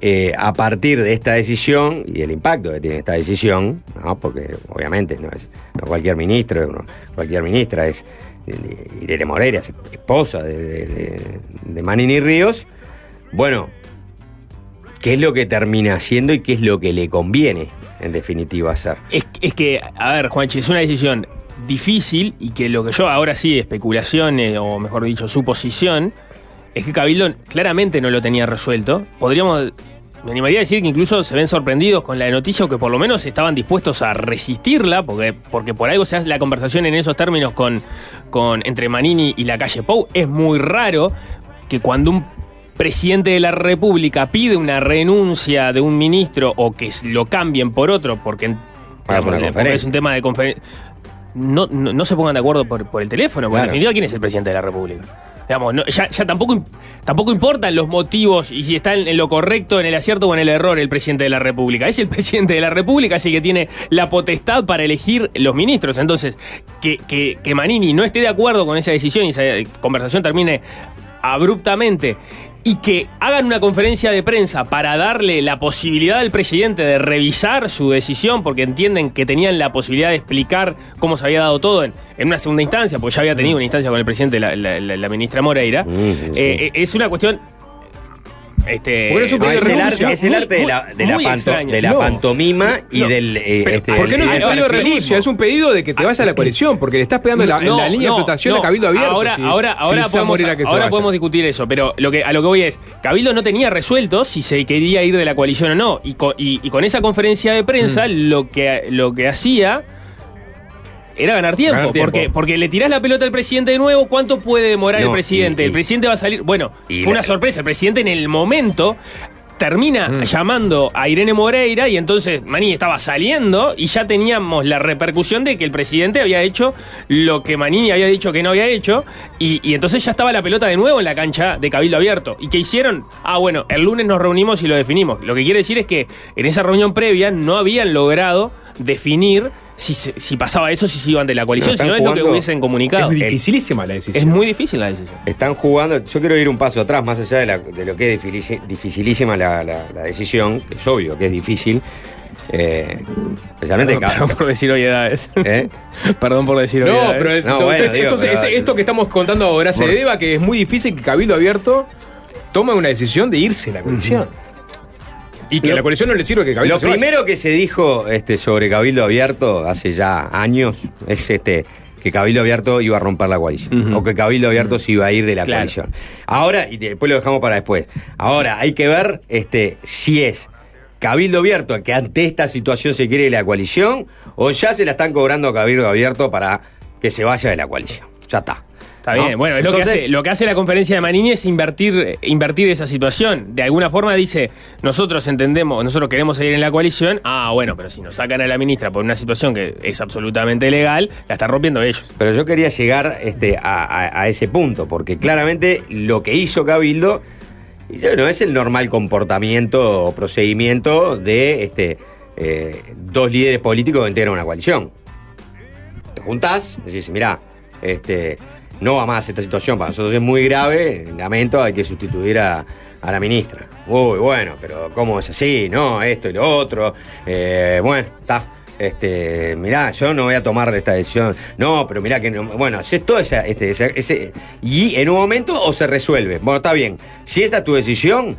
eh, a partir de esta decisión y el impacto que tiene esta decisión, ¿no? porque obviamente no es no cualquier ministro, cualquier ministra es eh, Irene Moreira, es esposa de- de Manini Ríos, bueno, ¿qué es lo que termina haciendo y qué es lo que le conviene, en definitiva, hacer? Es, es que, a ver, Juanchi, es una decisión difícil y que lo que yo ahora sí, especulaciones, o mejor dicho, suposición, es que Cabildo claramente no lo tenía resuelto. Podríamos, me animaría a decir que incluso se ven sorprendidos con la noticia o que por lo menos estaban dispuestos a resistirla, porque, porque por algo se hace la conversación en esos términos con, con entre Manini y la calle Pou. Es muy raro que cuando un presidente de la República pide una renuncia de un ministro o que lo cambien por otro, porque, digamos, es un tema de conferencia. No, no, no se pongan de acuerdo por, por el teléfono, porque Claro. en definitiva, ¿quién es el presidente de la República? Digamos, no- ya, ya tampoco, tampoco importan los motivos y si está en, en lo correcto, en el acierto o en el error el presidente de la República. Es el presidente de la República, el que tiene la potestad para elegir los ministros. Entonces, que, que, que Manini no esté de acuerdo con esa decisión y esa eh, conversación termine abruptamente y que hagan una conferencia de prensa para darle la posibilidad al presidente de revisar su decisión, porque entienden que tenían la posibilidad de explicar cómo se había dado todo en, en una segunda instancia, porque ya había tenido una instancia con el presidente, la, la- la- la ministra Moreira. Eh, eh, es una cuestión. Este, no es un No, es el arte, es el Muy- arte de la, de la panto- de la No. pantomima y del. eh, este, ¿Por qué no es un pedido de renuncia? Es un pedido de que te vayas a la coalición, porque le estás pegando la, en la línea de flotación a Cabildo Abierto. Ahora, si- ahora, ahora, podemos, que se ahora podemos discutir eso, pero lo que, a lo que voy es, Cabildo no tenía resuelto si se quería ir de la coalición o no. Y con, y- y con esa conferencia de prensa, Mm. lo, que, lo que hacía era ganar tiempo, Ganar tiempo. Porque, porque le tirás la pelota al presidente de nuevo, ¿cuánto puede demorar No, el presidente? y- y- el presidente va a salir, bueno, y fue la- una sorpresa, el presidente en el momento termina Mm. llamando a Irene Moreira y entonces Maní estaba saliendo y ya teníamos la repercusión de que el presidente había hecho lo que Manini había dicho que no había hecho y, y entonces ya estaba la pelota de nuevo en la cancha de Cabildo Abierto. ¿Y qué hicieron? Ah, bueno, el lunes nos reunimos y lo definimos. Lo que quiere decir es que en esa reunión previa no habían logrado definir si, se- si pasaba eso, si se iban de la coalición, No, si no es lo que hubiesen comunicado. Es dificilísima la decisión. Es muy difícil la decisión. Están jugando, yo quiero ir un paso atrás, más allá de, la- de lo que es dificilísima la, la- la decisión, que es obvio que es difícil, eh, especialmente Perdón, por decir obviedades. ¿Eh? Perdón por decir No, obviedades. pero No, esto, bueno, esto- digo, esto- pero- este- esto que estamos contando ahora se deba a que es muy difícil que Cabildo Abierto tome una decisión de irse de la coalición. Y que a la coalición no le sirve que Cabildo Lo se vaya. primero que se dijo este, sobre Cabildo Abierto hace ya años es este que Cabildo Abierto iba a romper la coalición. O que Cabildo Abierto se iba a ir de la Claro. coalición. Ahora, y después lo dejamos para después. Ahora, hay que ver este, si es Cabildo Abierto que ante esta situación se quiere ir de la coalición o ya se la están cobrando a Cabildo Abierto para que se vaya de la coalición. Ya está. Está ¿no? bien, bueno, es lo, que hace, lo que hace la conferencia de Manini es invertir, invertir esa situación. De alguna forma dice, nosotros entendemos, nosotros queremos seguir en la coalición, ah, bueno, pero si nos sacan a la ministra por una situación que es absolutamente legal, la están rompiendo ellos. Pero yo quería llegar este, a, a- a ese punto, porque claramente lo que hizo Cabildo bueno, es el normal comportamiento o procedimiento de este, eh, dos líderes políticos que integran una coalición. Te juntás, decís, mirá, este, no va más esta situación, para nosotros es muy grave, lamento, hay que sustituir a, la ministra. Uy, bueno, pero ¿cómo es así? No, esto y lo otro. Eh, bueno, está. Este, mirá, yo no voy a tomar esta decisión. No, pero mirá que no. Bueno, si es todo esa- este, ese, ese- Y en un momento o se resuelve. Bueno, está bien. Si esta es tu decisión,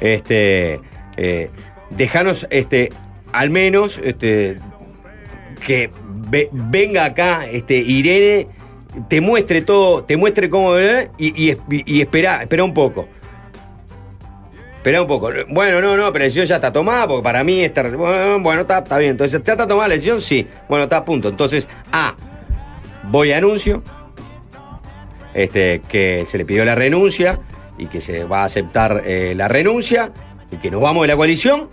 este. Eh, déjanos, este. Al menos, este. Que ve- venga acá, este, Irene, te muestre todo, te muestre cómo. eh, Y, y, y espera, espera un poco. Espera un poco. Bueno, no, no, pero la decisión ya está tomada, porque para mí está. Bueno, está, está bien. Entonces, ¿ya está tomada la decisión? Sí. Bueno, está a punto. Entonces, A. Voy a anuncio. Este, que se le pidió la renuncia y que se va a aceptar eh, la renuncia y que nos vamos de la coalición.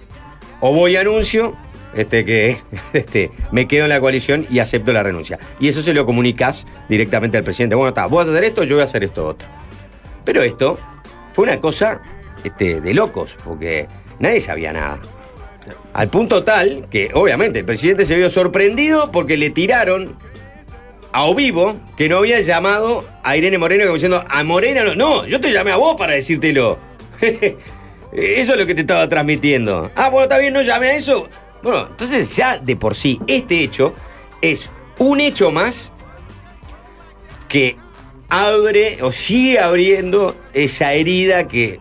O voy a anuncio. Este, que este, me quedo en la coalición y acepto la renuncia. Y eso se lo comunicas directamente al presidente. Bueno, está, vos vas a hacer esto, yo voy a hacer esto otro. Pero esto fue una cosa este, de locos, porque nadie sabía nada. Al punto tal que, obviamente, el presidente se vio sorprendido porque le tiraron a Ovivo que no había llamado a Irene Moreno como diciendo, a Morena no, no, yo te llamé a vos para decírtelo. eso es lo que te estaba transmitiendo. Ah, bueno, está bien, no llamé a eso. Bueno, entonces ya de por sí, este hecho es un hecho más que abre o sigue abriendo esa herida que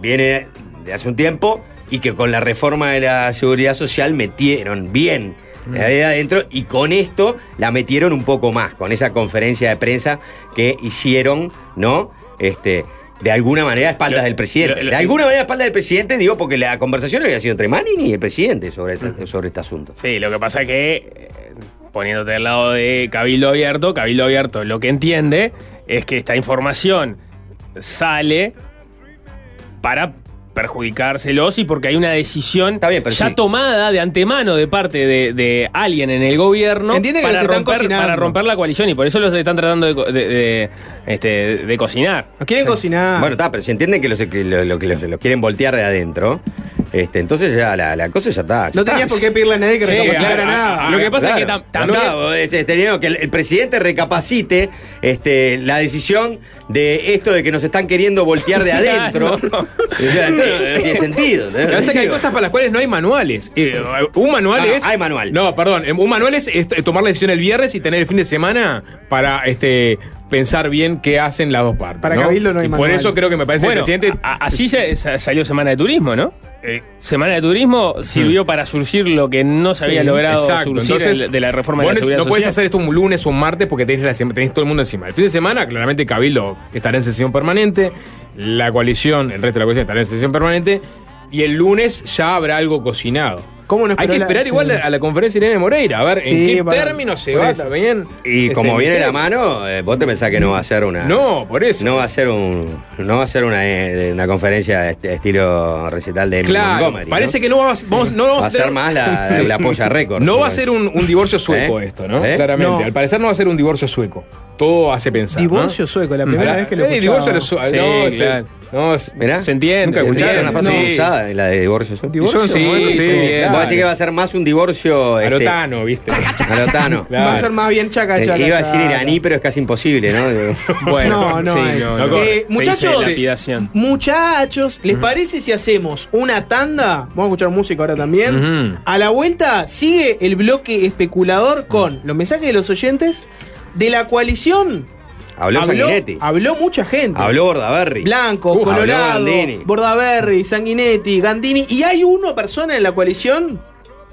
viene de hace un tiempo y que con la reforma de la seguridad social metieron bien ahí adentro y con esto la metieron un poco más, con esa conferencia de prensa que hicieron, ¿no? Este, de alguna manera a espaldas del presidente. de alguna manera a espaldas del presidente, digo, porque la conversación había sido entre Manning y el presidente sobre este, sobre este asunto. Sí, lo que pasa es que, eh, poniéndote al lado de Cabildo Abierto, Cabildo Abierto lo que entiende es que esta información sale para perjudicárselos y porque hay una decisión ya sí. tomada de antemano de parte de, de alguien en el gobierno Entiende que para, los están romper, cocinando. para romper la coalición y por eso los están tratando de, co- de- de, este, de cocinar. Nos quieren cocinar. Bueno, está, pero se entiende que, los, que lo, lo- que los, los quieren voltear de adentro. Este, entonces ya la, la cosa ya está. ya No está. tenías por qué pedirle a nadie que Sí, ah, nada. Lo que pasa es que tam- también- No, está, es, este, digo, que el, el presidente recapacite este, la decisión de esto de que nos están queriendo voltear de adentro. No tiene sentido. Lo que que hay cosas para las cuales no hay manuales. Eh, un manual No, es. hay manual. No, perdón. Un manual es, es tomar la decisión el viernes y tener el fin de semana para este pensar bien qué hacen las dos partes. Para ¿no? Cabildo no hay Y Por manual. eso creo que me parece Bueno, que el presidente. así se- sa- salió Semana de Turismo, ¿no? Eh, Semana de Turismo sirvió para surgir lo que no se había Sí, logrado exacto. surgir Entonces, de la reforma de la seguridad no puedes hacer esto un lunes o un martes porque tenés, la tenés todo el mundo encima. El fin de semana, claramente, Cabildo estará en sesión permanente, la coalición, el resto de la coalición estará en sesión permanente, y el lunes ya habrá algo cocinado. ¿Cómo no Hay que la- esperar sí. igual a la conferencia de Irene Moreira, a ver Sí, en qué para- términos se va eso. también. Y este, como viene la mano, eh, vos te pensás que no va a ser una. No, por eso. No va a ser un. No va a ser una, eh, una conferencia este, estilo recital de Emily Claro, Montgomery. parece ¿no? que no va a, vamos, no vamos Va a ser más la, Sí. la polla récord. No va a ser un, un divorcio sueco ¿Eh? esto, ¿no? ¿Eh? Claramente. No. Al parecer no va a ser un divorcio sueco. Todo hace pensar. ¿no? Divorcio sueco, la primera vez que lo eh, escuchaba. divorcio su- Sí, no, sí. claro. No, Mirá. Se entiende. Nunca se entiende. una frase Sí. usada, la de divorcio. sueco. Divorcio Sí, sí, sí, claro. Vos decís que va a ser más un divorcio. este, Alotano, ¿viste? Claro. Va a ser más bien chaca, Eh, chaca. Iba a decir chaca. iraní, pero es casi imposible, ¿no? Bueno, No, no sí, no, No no. Eh, Se muchachos, muchachos. ¿les parece si hacemos una tanda? Vamos a escuchar música ahora también. A la vuelta sigue el bloque especulador con los mensajes de los oyentes de la coalición. Habló Sanguinetti. habló mucha gente. Habló Bordaberry. Blanco, Uf, Colorado. Bordaberry, Sanguinetti, Gandini. Y hay una persona en la coalición,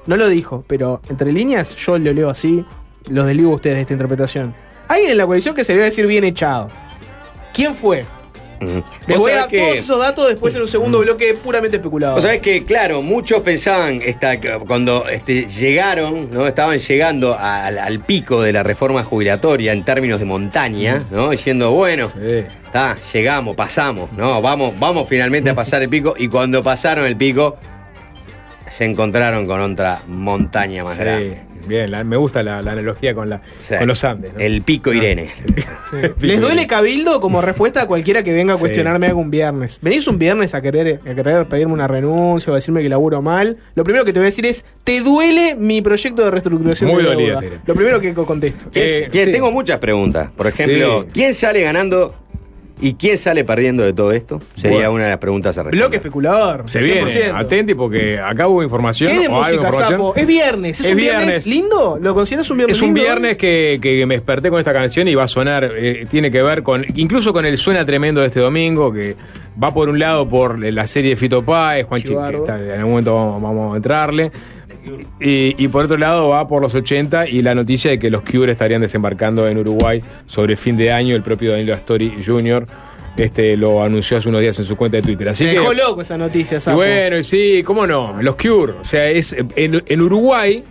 no lo dijo, pero entre líneas yo lo leo así, los desligo a ustedes de esta interpretación. Hay en la coalición que se debe decir bien echado. ¿Quién fue? Les voy a sabés dar que- todos esos datos después en un segundo bloque puramente especulado. Vos sabés que, claro, muchos pensaban esta, que cuando este, llegaron, ¿no? Estaban llegando al, al pico de la reforma jubilatoria en términos de montaña, ¿no? Diciendo, bueno, Sí. está, llegamos, pasamos, ¿no? Vamos, vamos finalmente a pasar el pico. Y cuando pasaron el pico, se encontraron con otra montaña más Sí, grande. Bien, la- me gusta la, la analogía con, la, Sí. con los Andes. ¿no? El pico Irene. ¿Les duele cabildo como respuesta a cualquiera que venga a Sí. cuestionarme algún viernes? ¿Venís un viernes a querer, a querer pedirme una renuncia o a decirme que laburo mal? Lo primero que te voy a decir es, ¿te duele mi proyecto de reestructuración Muy de dolida, deuda? Lo primero que contesto. ¿Quién- Eh, quién- sí. Tengo muchas preguntas. Por ejemplo, Sí. ¿quién sale ganando y quién sale perdiendo de todo esto? Sería Bueno. una de las preguntas a responder. Bloque especulador. Se 100%. viene, atenti porque acá hubo información. ¿Qué de o algo información. sapo? Es viernes. ¿Es, Es un viernes, viernes. lindo? ¿Lo consideras un viernes Es un lindo? viernes que, que me desperté con esta canción y va a sonar, eh, tiene que ver con, incluso con el suena tremendo de este domingo, que va por un lado por la serie de Fito Páez, que Chivardo. está- en algún momento vamos, vamos a entrarle. Y, y por otro lado va por los 80 y la noticia de que los Cure estarían desembarcando en Uruguay sobre fin de año. El propio Danilo Astori Jr. Este, lo anunció hace unos días en su cuenta de Twitter. Así Me que, dejó loco esa noticia, sapo. bueno, y sí, cómo no, los Cure. O sea, es en, en Uruguay.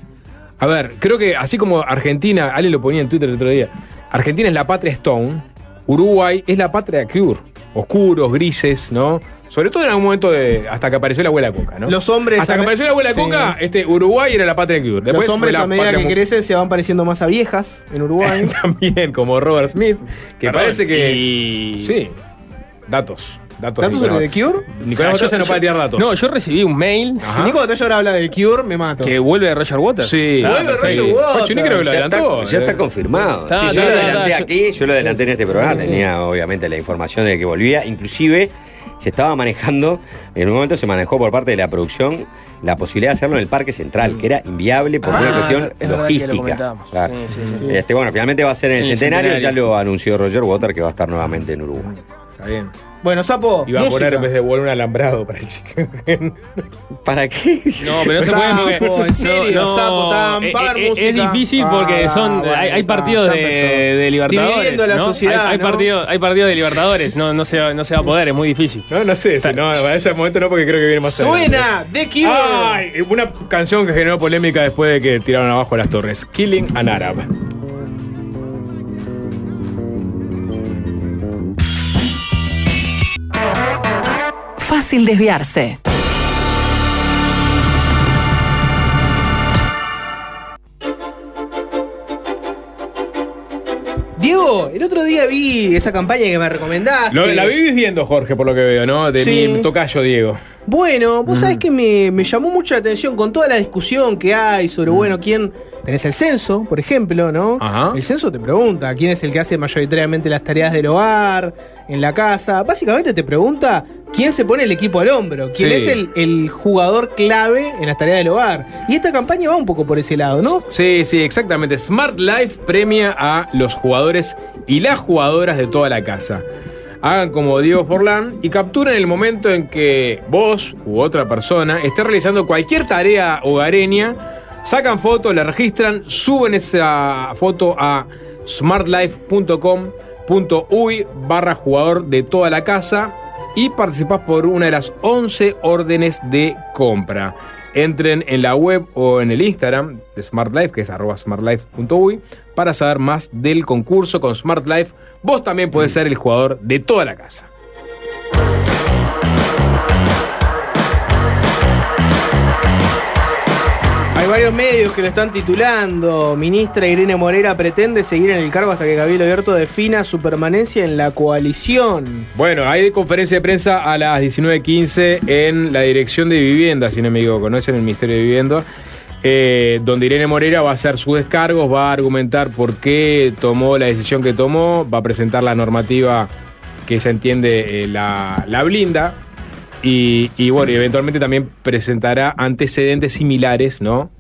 A ver, creo que así como Argentina, alguien lo ponía en Twitter el otro día. Argentina es la patria Stone, Uruguay es la patria Cure. Oscuros, grises, ¿no? Sobre todo en algún momento de. hasta que apareció la abuela Coca, ¿no? Los hombres Hasta que apareció la abuela Sí. Coca, este, Uruguay era la patria Cure. Después Los hombres la a medida que crecen se van pareciendo más a viejas en Uruguay. También, como Robert Smith, que Perdón, parece que. y- Sí. datos. Datos, ¿Datos sobre The Cure? Nicolás O sea, Batalla yo- no puede tirar datos. No, yo recibí un mail Si Nico Batalla ahora habla de Cure, me mato. que vuelve Roger Waters. Sí. Ah, Vuelve perfecto. Roger Waters. Pachuní creo que lo Ya adelantó. está, ya está confirmado. Está, Sí, está, yo lo adelanté está. aquí, yo lo adelanté en este programa, tenía obviamente la información de que volvía. Inclusive se estaba manejando, en un momento se manejó por parte de la producción la posibilidad de hacerlo en el Parque Central, que era inviable por Ah, una cuestión logística. Sí, sí, sí. Este, bueno, finalmente va a ser en el, el centenario, Centenario. ya lo anunció Roger Water que va a estar nuevamente en Uruguay. Está bien. Bueno, Sapo. Iba a poner en vez de volver un alambrado para el chicken. ¿Para qué? No, pero no se puede porque. Sapo, en serio, no, Sapo, tan, eh, haber eh, música. Es difícil porque Ah, son. bueno, hay, partidos de, de Libertadores. Dividiendo la ¿no? sociedad, Hay, hay ¿no? partidos, hay partidos de Libertadores. No, no, se, va- no se va a poder, es muy difícil. No, no sé, si no, para ese momento no, porque creo que viene más adelante. Suena The Cure. Ay, una canción que generó polémica después de que tiraron abajo las torres. Killing an Arab. Fácil desviarse. Diego, el otro día vi esa campaña que me recomendaste. Lo- la vivís viendo, Jorge, por lo que veo, ¿no? De Sí. mi tocayo, Diego. Bueno, vos Mm. sabés que me, me llamó mucho la atención con toda la discusión que hay sobre, bueno, quién. Tenés el censo, por ejemplo, ¿no? Mm. Ajá. El censo te pregunta quién es el que hace mayoritariamente las tareas del hogar, en la casa. Básicamente te pregunta quién se pone el equipo al hombro, quién Sí. es el, el jugador clave en las tareas del hogar. Y esta campaña va un poco por ese lado, ¿no? Sí, sí, exactamente. Smart Life premia a los jugadores y las jugadoras de toda la casa. Hagan como Diego Forlán y capturen el momento en que vos u otra persona esté realizando cualquier tarea hogareña, sacan fotos, la registran, suben esa foto a smartlife.com.uy barra jugador de toda la casa y participás por una de las 11 órdenes de compra. Entren en la web o en el Instagram de Smart Life, que es arroba smartlife.uy, para saber más del concurso con Smart Life. Vos también podés ser el jugador de toda la casa. Varios medios que lo están titulando. Ministra Irene Morera pretende seguir en el cargo hasta que Cabildo Abierto defina su permanencia en la coalición. Bueno, hay conferencia de prensa a las 19.15 en la Dirección de Vivienda, si no me equivoco, ¿no? Es en el Ministerio de Vivienda. eh, donde Irene Morera va a hacer sus descargos, va a argumentar por qué tomó la decisión que tomó, va a presentar la normativa que ella entiende eh, la, la blinda. Y, bueno, eventualmente también presentará antecedentes similares, ¿no?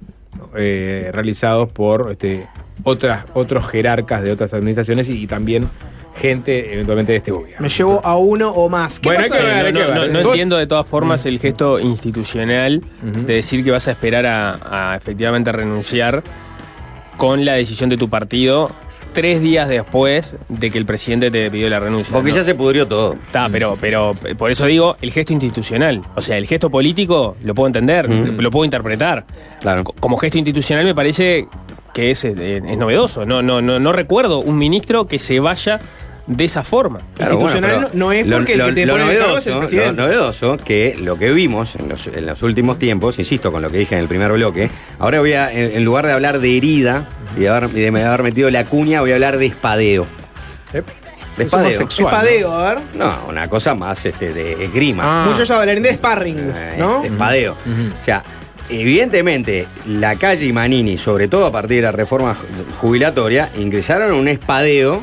Eh, realizados por este, otras, otros jerarcas de otras administraciones y, y también gente eventualmente de este gobierno. Me llevo a uno o más. ¿Qué Bueno, pasa? que no, que no, ver. no Todo- entiendo de todas formas el gesto institucional de decir que vas a esperar a, a efectivamente renunciar con la decisión de tu partido tres días después de que el presidente te pidió la renuncia. Porque ¿no? ya se pudrió todo. Está, pero, pero por eso digo el gesto institucional. O sea, el gesto político lo puedo entender, lo puedo interpretar. Claro. Co- Como gesto institucional me parece que es, eh, es novedoso. No, no, no, no recuerdo un ministro que se vaya de esa forma. Claro, Institucional bueno, no es lo- porque el lo- que te lo pone en el cargo es el novedoso- presidente. Lo novedoso que lo que vimos en los, en los últimos tiempos, insisto con lo que dije en el primer bloque, ahora voy a, en, en lugar de hablar de herida y de haber, de haber metido la cuña, voy a hablar de espadeo. De espadeo. Espadeo, a ver. No, una cosa más este, de esgrima. Muchos hablan de sparring, Eh, ¿no? de espadeo. O sea, evidentemente, la calle y Manini, sobre todo a partir de la reforma ju- jubilatoria, ingresaron un espadeo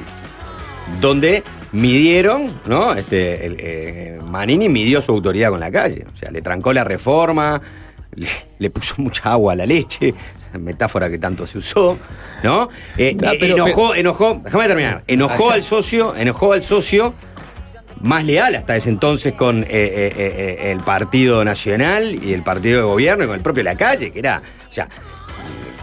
donde midieron, ¿no? Este, el, eh, Manini midió su autoridad con la calle. O sea, le trancó la reforma, le, le puso mucha agua a la leche, esa metáfora que tanto se usó, ¿no? Eh, eh, pero- enojó, enojó, déjame terminar, enojó al socio, enojó al socio más leal hasta ese entonces con eh, eh, eh, eh, el Partido Nacional y el Partido de Gobierno y con el propio La Calle, que era, o sea,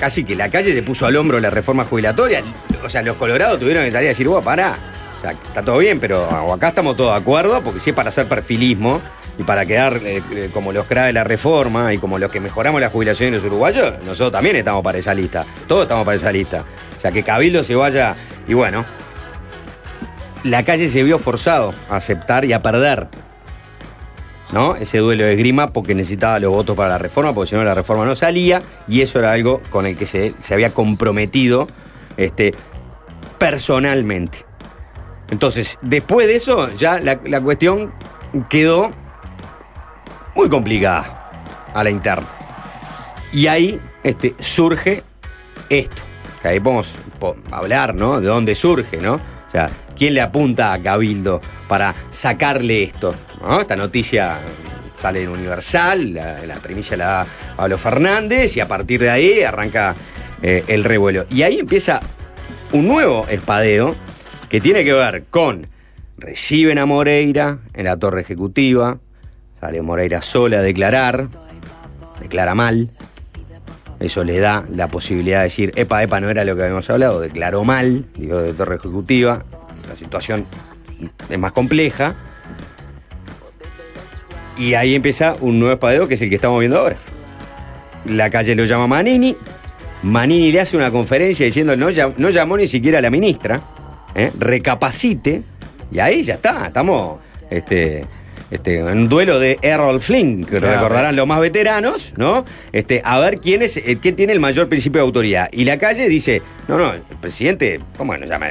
casi que La Calle le puso al hombro la reforma jubilatoria. O sea, los colorados tuvieron que salir a decir, vos, pará. O sea, está todo bien, pero acá estamos todos de acuerdo, porque si es para hacer perfilismo y para quedar eh, eh, como los crae la reforma y como los que mejoramos la jubilación de los uruguayos, nosotros también estamos para esa lista. Todos estamos para esa lista. O sea, que Cabildo se vaya y bueno, la calle se vio forzado a aceptar y a perder. ¿No? Ese duelo de esgrima porque necesitaba los votos para la reforma, porque si no la reforma no salía, y eso era algo con el que se, se había comprometido este, personalmente. Entonces, después de eso, ya la, cuestión quedó muy complicada a la interna. Y ahí este, surge esto. Que ahí podemos po- hablar, ¿no? De dónde surge, ¿no? ¿Quién le apunta a Cabildo para sacarle esto? Esta noticia sale en Universal, la, la primicia la da Pablo Fernández y a partir de ahí arranca eh, el revuelo. Y ahí empieza un nuevo espadeo que tiene que ver con reciben a Moreira en la torre ejecutiva, sale Moreira sola a declarar, declara mal, eso le da la posibilidad de decir, epa, epa, no era lo que habíamos hablado, declaró mal, digo, de torre ejecutiva, la situación es más compleja, y ahí empieza un nuevo espadeo que es el que estamos viendo ahora. La calle lo llama Manini, Manini le hace una conferencia diciendo no, no llamó ni siquiera a la ministra, ¿eh? recapacite, y ahí ya está, estamos este, este, en un duelo de Errol Flynn, que Claro. recordarán los más veteranos, ¿no? Este, a ver quién es, eh, quién tiene el mayor principio de autoridad. Y la calle dice, no, no, el presidente, ¿cómo no llama?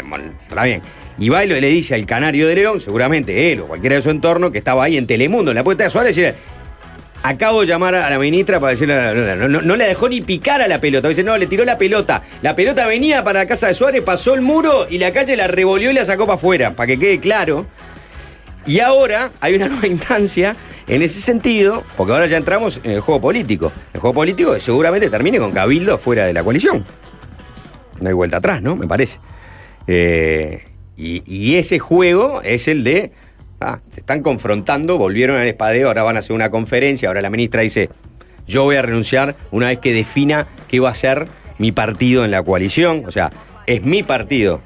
Está bien. Y va y lo- le dice al canario de León, seguramente él o cualquiera de su entorno, que estaba ahí en Telemundo, en la puerta de Suárez, y Acabo de llamar a la ministra para decirle, no, no, no, la dejó ni picar a la pelota. Dice, no, le tiró la pelota. La pelota venía para la casa de Suárez, pasó el muro y la calle la revolvió y la sacó para afuera, para que quede claro. Y ahora hay una nueva instancia en ese sentido, porque ahora ya entramos en el juego político. El juego político seguramente termine con Cabildo fuera de la coalición. No hay vuelta atrás, ¿no? Me parece. Eh, y, ese juego es el de. ah, se están confrontando, volvieron al espadeo, ahora van a hacer una conferencia. Ahora la ministra dice: Yo voy a renunciar una vez que defina qué va a ser mi partido en la coalición. O sea, es mi partido.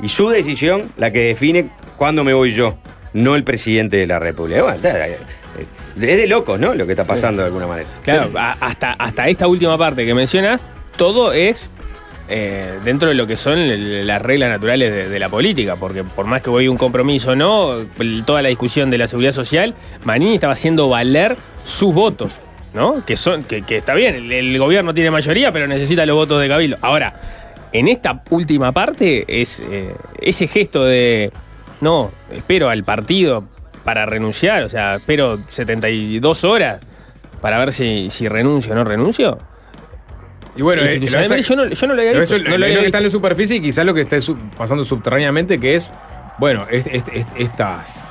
Y su decisión la que define cuándo me voy yo, no el presidente de la República. Bueno, está- es de locos, ¿no? Lo que está pasando de alguna manera. Claro, hasta, hasta esta última parte que mencionas, todo es eh, dentro de lo que son las reglas naturales de, la política, porque por más que hubo un compromiso o no, toda la discusión de la seguridad social, Manini estaba haciendo valer sus votos, ¿no? Que son, que, está bien, el, gobierno tiene mayoría, pero necesita los votos de Cabildo. Ahora, en esta última parte es eh, ese gesto de no, espero al partido para renunciar, o sea, espero 72 horas para ver si renuncio o no renuncio. Y bueno, eh, yo no, yo no lo había visto. eso no lo había que está en la superficie y quizás lo que está sub- pasando subterráneamente, que es, bueno, es- es- es- estas,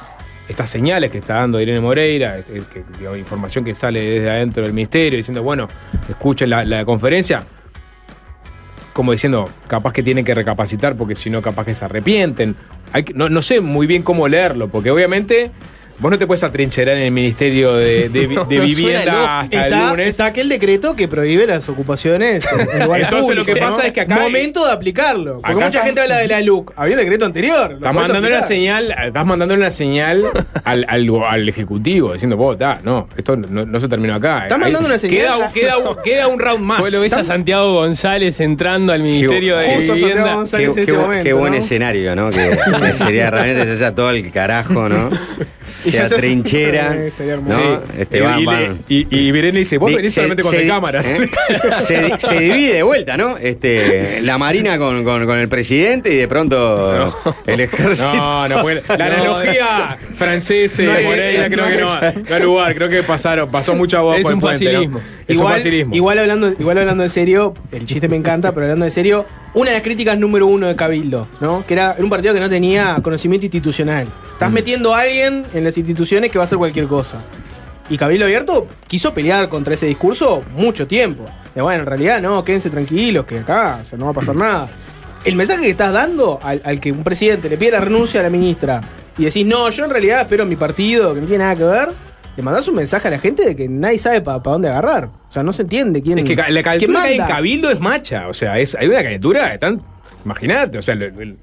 estas señales que está dando Irene Moreira, que, digamos, información que sale desde adentro del ministerio, diciendo, bueno, escuchen la, la conferencia, como diciendo, capaz que tienen que recapacitar porque si no, capaz que se arrepienten. Hay no, no sé muy bien cómo leerlo, porque obviamente vos no te puedes atrincherar en el Ministerio de, de vi- de Vivienda hasta el Está, lunes. está aquel decreto que prohíbe las ocupaciones en, Entonces, lo que pasa ¿no? es que acá- Momento de aplicarlo. Porque Acá mucha está- gente habla de la LUC. Había un decreto anterior. Estás mandando una señal, estás mandando una señal al, al, al ejecutivo diciendo, vos, ta, no, esto no, no se terminó acá. Estás mandando una señal. Queda, un- queda, un, queda un round más. Vos lo ves a Santiago González entrando al Ministerio de Justo Santiago Vivienda. González Qué, en qué este momento, qué buen ¿no? escenario, ¿no? Que, que sería realmente se haya todo el carajo, ¿no? Y se- trinchera, Sí, sería hermoso. ¿no? Sí. Este, y, van, y, y, y Virene dice, vos venís se- solamente con cámaras. ¿eh? Se, se divide de vuelta, ¿no? Este, la Marina con, con- con el presidente y de pronto el ejército. No, no puede. La No, analogía francesa, No Moreira, creo no que no, no hay lugar. Creo que pasaron, pasó mucha voz Es por el un puente, ¿no? facilismo. Es igual, un facilismo. Igual hablando, igual hablando en serio, el chiste me encanta, pero hablando en serio, una de las críticas número uno de Cabildo, ¿no? Que era, un partido que no tenía conocimiento institucional. Estás Mm. metiendo a alguien en las instituciones que va a hacer cualquier cosa. Y Cabildo Abierto quiso pelear contra ese discurso mucho tiempo. De bueno, en realidad no, quédense tranquilos, que acá o sea, no va a pasar nada. El mensaje que estás dando al, al que un presidente le pide la renuncia a la ministra y decís, no, yo en realidad espero mi partido, que no tiene nada que ver, le mandás un mensaje a la gente de que nadie sabe para dónde agarrar. O sea, no se entiende quién Es que la calentura que hay en. Cabildo es macha. O sea, es, hay una calentura, están. Imagínate, o sea, el- el-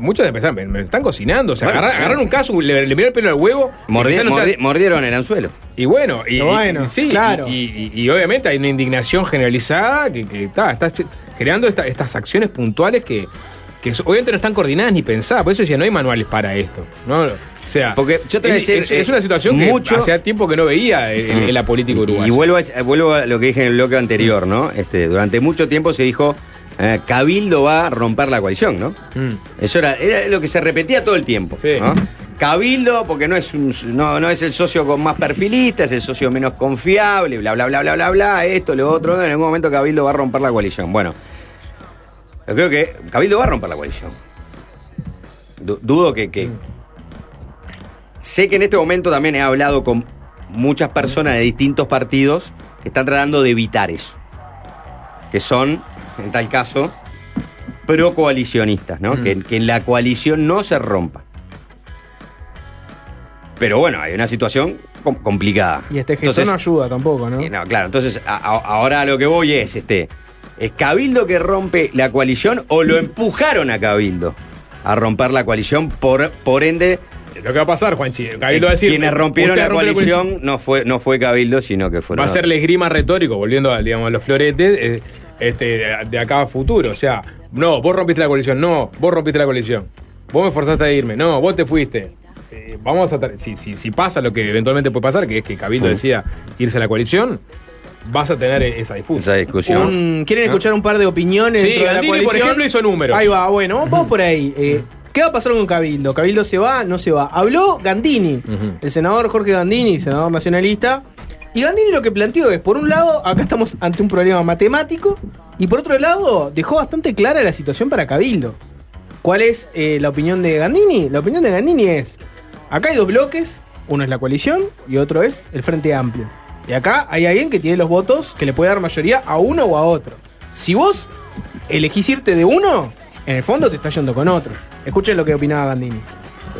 muchos empezaron, me, me están cocinando. O sea, Bueno, agarraron un caso, le, le miraron el pelo al huevo. Mordi- empezaron mordieron el anzuelo. Y bueno, y, bueno, y- sí, claro. y, y- y obviamente hay una indignación generalizada que, que está, está creando esta- estas acciones puntuales que, que obviamente no están coordinadas ni pensadas. Por eso decía, no hay manuales para esto. ¿no? O sea, Porque yo te voy a decir, es- es una eh, situación mucho- que hacía tiempo que no veía en, en la política uruguaya. y vuelvo, a, vuelvo a lo que dije en el bloque anterior, ¿no? Este, durante mucho tiempo se dijo eh, Cabildo va a romper la coalición, ¿no? Mm. Eso era, era lo que se repetía todo el tiempo. ¿no? Cabildo, porque no es, un, no, no es el socio con más perfilista, es el socio menos confiable, bla, bla, bla, bla, bla, bla, esto, lo otro. En algún momento Cabildo va a romper la coalición. Bueno, yo creo que Cabildo va a romper la coalición. Du- dudo que, que- Sé que en este momento también he hablado con muchas personas de distintos partidos que están tratando de evitar eso. Que son, en tal caso, pro coalicionistas, ¿no? Que, que la coalición no se rompa. Pero bueno, hay una situación com- complicada. Y este gesto Entonces, no ayuda tampoco, ¿no? eh, no, claro, entonces a- a- ahora lo que voy es este. ¿Es Cabildo que rompe la coalición o lo empujaron a Cabildo a romper la coalición? Por, por ende. Lo que va a pasar, Juanchi. Cabildo va a decir. Quienes rompieron la coalición, no fue, no fue Cabildo, sino que fueron. Va a ser esgrima retórico, volviendo a, digamos, a los floretes, eh, este, de, acá a futuro. O sea, no, vos rompiste la coalición, no, vos rompiste la coalición. Vos me forzaste a irme, no, vos te fuiste. Eh, vamos a tra- si, si, si pasa lo que eventualmente puede pasar, que es que Cabildo Mm. decida irse a la coalición, vas a tener esa disputa. Esa discusión. Un- ¿Quieren ¿No? escuchar un par de opiniones Sí, de la por ejemplo, hizo números. Ahí va, bueno, vamos por ahí. Eh, ¿Qué va a pasar con Cabildo? ¿Cabildo se va? ¿No se va? Habló Gandini, el senador Jorge Gandini, senador nacionalista. Y Gandini lo que planteó es, por un lado, acá estamos ante un problema matemático, y por otro lado, dejó bastante clara la situación para Cabildo. ¿Cuál es eh, la opinión de Gandini? La opinión de Gandini es, acá hay dos bloques, uno es la coalición y otro es el Frente Amplio. Y acá hay alguien que tiene los votos que le puede dar mayoría a uno o a otro. Si vos elegís irte de uno, en el fondo te está yendo con otro. Escuchen lo que opinaba Gandini.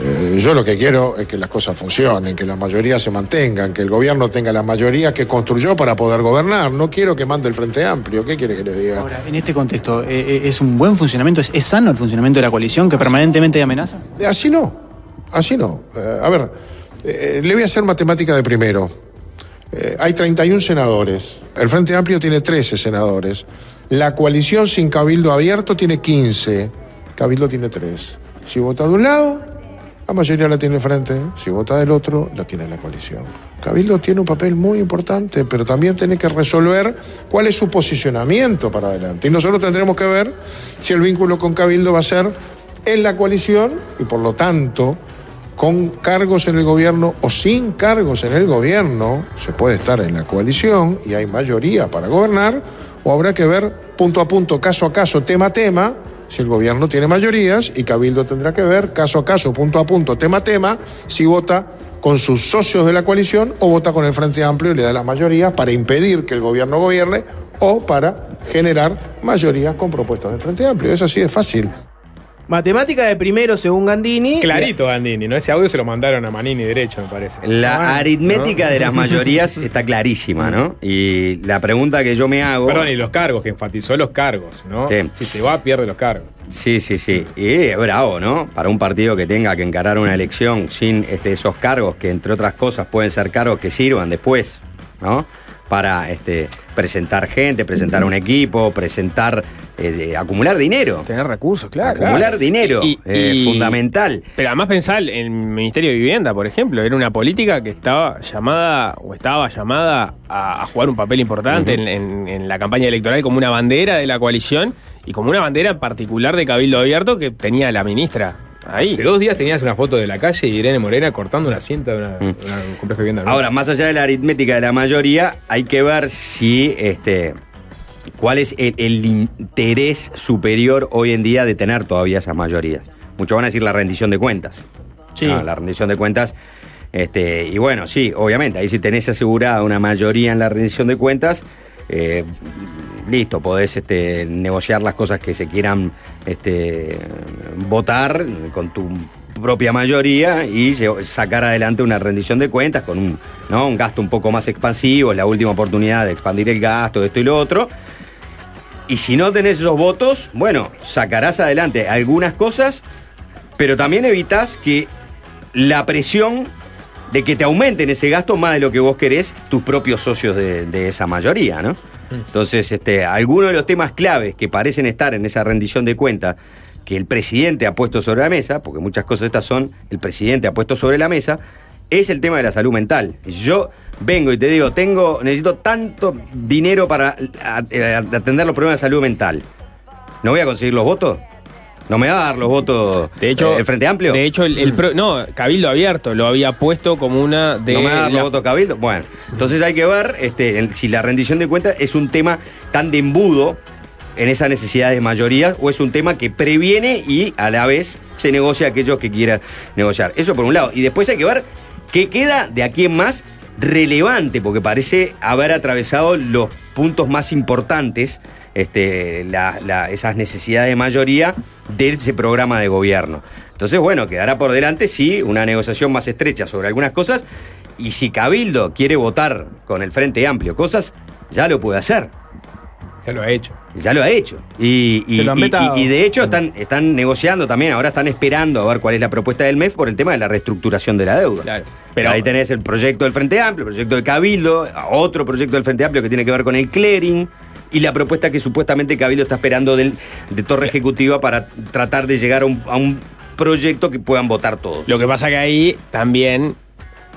Eh, yo lo que quiero es que las cosas funcionen, que la mayoría se mantengan, que el gobierno tenga la mayoría que construyó para poder gobernar. No quiero que mande el Frente Amplio. ¿Qué quiere que le diga? Ahora, en este contexto, eh, eh, ¿es un buen funcionamiento? ¿Es, sano el funcionamiento de la coalición que permanentemente amenaza? Eh, Así no, así no. Eh, a ver, eh, le voy a hacer matemática de primero. Eh, hay 31 senadores. El Frente Amplio tiene 13 senadores. La coalición sin cabildo abierto tiene 15. Cabildo tiene 3. Si vota de un lado, la mayoría la tiene Frente. Si vota del otro, la tiene la coalición. Cabildo tiene un papel muy importante, pero también tiene que resolver cuál es su posicionamiento para adelante. Y nosotros tendremos que ver si el vínculo con Cabildo va a ser en la coalición y por lo tanto con cargos en el gobierno o sin cargos en el gobierno, se puede estar en la coalición y hay mayoría para gobernar, o habrá que ver punto a punto, caso a caso, tema a tema, si el gobierno tiene mayorías y Cabildo tendrá que ver caso a caso, punto a punto, tema a tema, si vota con sus socios de la coalición o vota con el Frente Amplio y le da las mayorías para impedir que el gobierno gobierne o para generar mayorías con propuestas del Frente Amplio. Es así de fácil. Matemática de primero, según Gandini. Clarito Gandini, ¿no? Ese audio se lo mandaron a Manini derecho, me parece. La Ah, aritmética ¿no? de las mayorías está clarísima, ¿no? Y la pregunta que yo me hago. Perdón, y los cargos, que enfatizó los cargos, ¿no? Sí. Si se va, pierde los cargos. Sí, sí, sí. Y es bravo, ¿no? Para un partido que tenga que encarar una elección sin este, esos cargos, que entre otras cosas pueden ser cargos que sirvan después, ¿no? Para este, presentar gente, presentar un equipo, presentar, eh, de- acumular dinero. Tener recursos, claro. Acumular Claro. dinero, Y- eh, y- fundamental. Pero además pensar en el Ministerio de Vivienda, por ejemplo, era una política que estaba llamada o estaba llamada a, a jugar un papel importante Ujú. en, en- en la campaña electoral como una bandera de la coalición y como una bandera particular de Cabildo Abierto que tenía la ministra ahí. Hace dos días tenías una foto de la calle y Irene Morena cortando una cinta de una, una- un complejo de vivienda. ¿no? Ahora, más allá de la aritmética de la mayoría, hay que ver si este cuál es el, el interés superior hoy en día de tener todavía esas mayorías. Muchos van a decir la rendición de cuentas. Sí. No, la rendición de cuentas. Este, y bueno, sí, obviamente, ahí si tenés asegurada una mayoría en la rendición de cuentas, eh, listo, podés este, negociar las cosas que se quieran este, votar con tu propia mayoría y sacar adelante una rendición de cuentas con un, gasto un poco más expansivo, la última oportunidad de expandir el gasto, esto y lo otro. Y si no tenés esos votos, bueno, sacarás adelante algunas cosas, pero también evitas que la presión de que te aumenten ese gasto más de lo que vos querés tus propios socios de, de esa mayoría, ¿no? Entonces, este, algunos de los temas claves que parecen estar en esa rendición de cuentas que el presidente ha puesto sobre la mesa, porque muchas cosas estas son el presidente ha puesto sobre la mesa, es el tema de la salud mental. Yo vengo y te digo, tengo, necesito tanto dinero para a- a- atender los problemas de salud mental. ¿No voy a conseguir los votos? ¿No me va a dar los votos De hecho, eh, el Frente Amplio? De hecho, el, el pro- no, Cabildo Abierto lo había puesto como una de. ¿No me va a dar la- los votos Cabildo? Bueno, entonces hay que ver este, si la rendición de cuentas es un tema tan de embudo en esa necesidad de mayoría o es un tema que previene y a la vez se negocia a aquellos que quieran negociar. Eso por un lado. Y después hay que ver qué queda de aquí en más relevante, porque parece haber atravesado los puntos más importantes, este, la- la- esas necesidades de mayoría de ese programa de gobierno. Entonces, bueno, quedará por delante, sí, una negociación más estrecha sobre algunas cosas, y si Cabildo quiere votar con el Frente Amplio cosas, ya lo puede hacer. Ya lo ha hecho. Ya lo ha hecho. Y, y- Se lo han y- y- de hecho están, están negociando también, ahora están esperando a ver cuál es la propuesta del MEF por el tema de la reestructuración de la deuda. Pero ahí tenés el proyecto del Frente Amplio, el proyecto de Cabildo, otro proyecto del Frente Amplio que tiene que ver con el clearing y la propuesta que supuestamente Cabildo está esperando del, de Torre Ejecutiva para tratar de llegar a un, a un proyecto que puedan votar todos. Lo que pasa que ahí también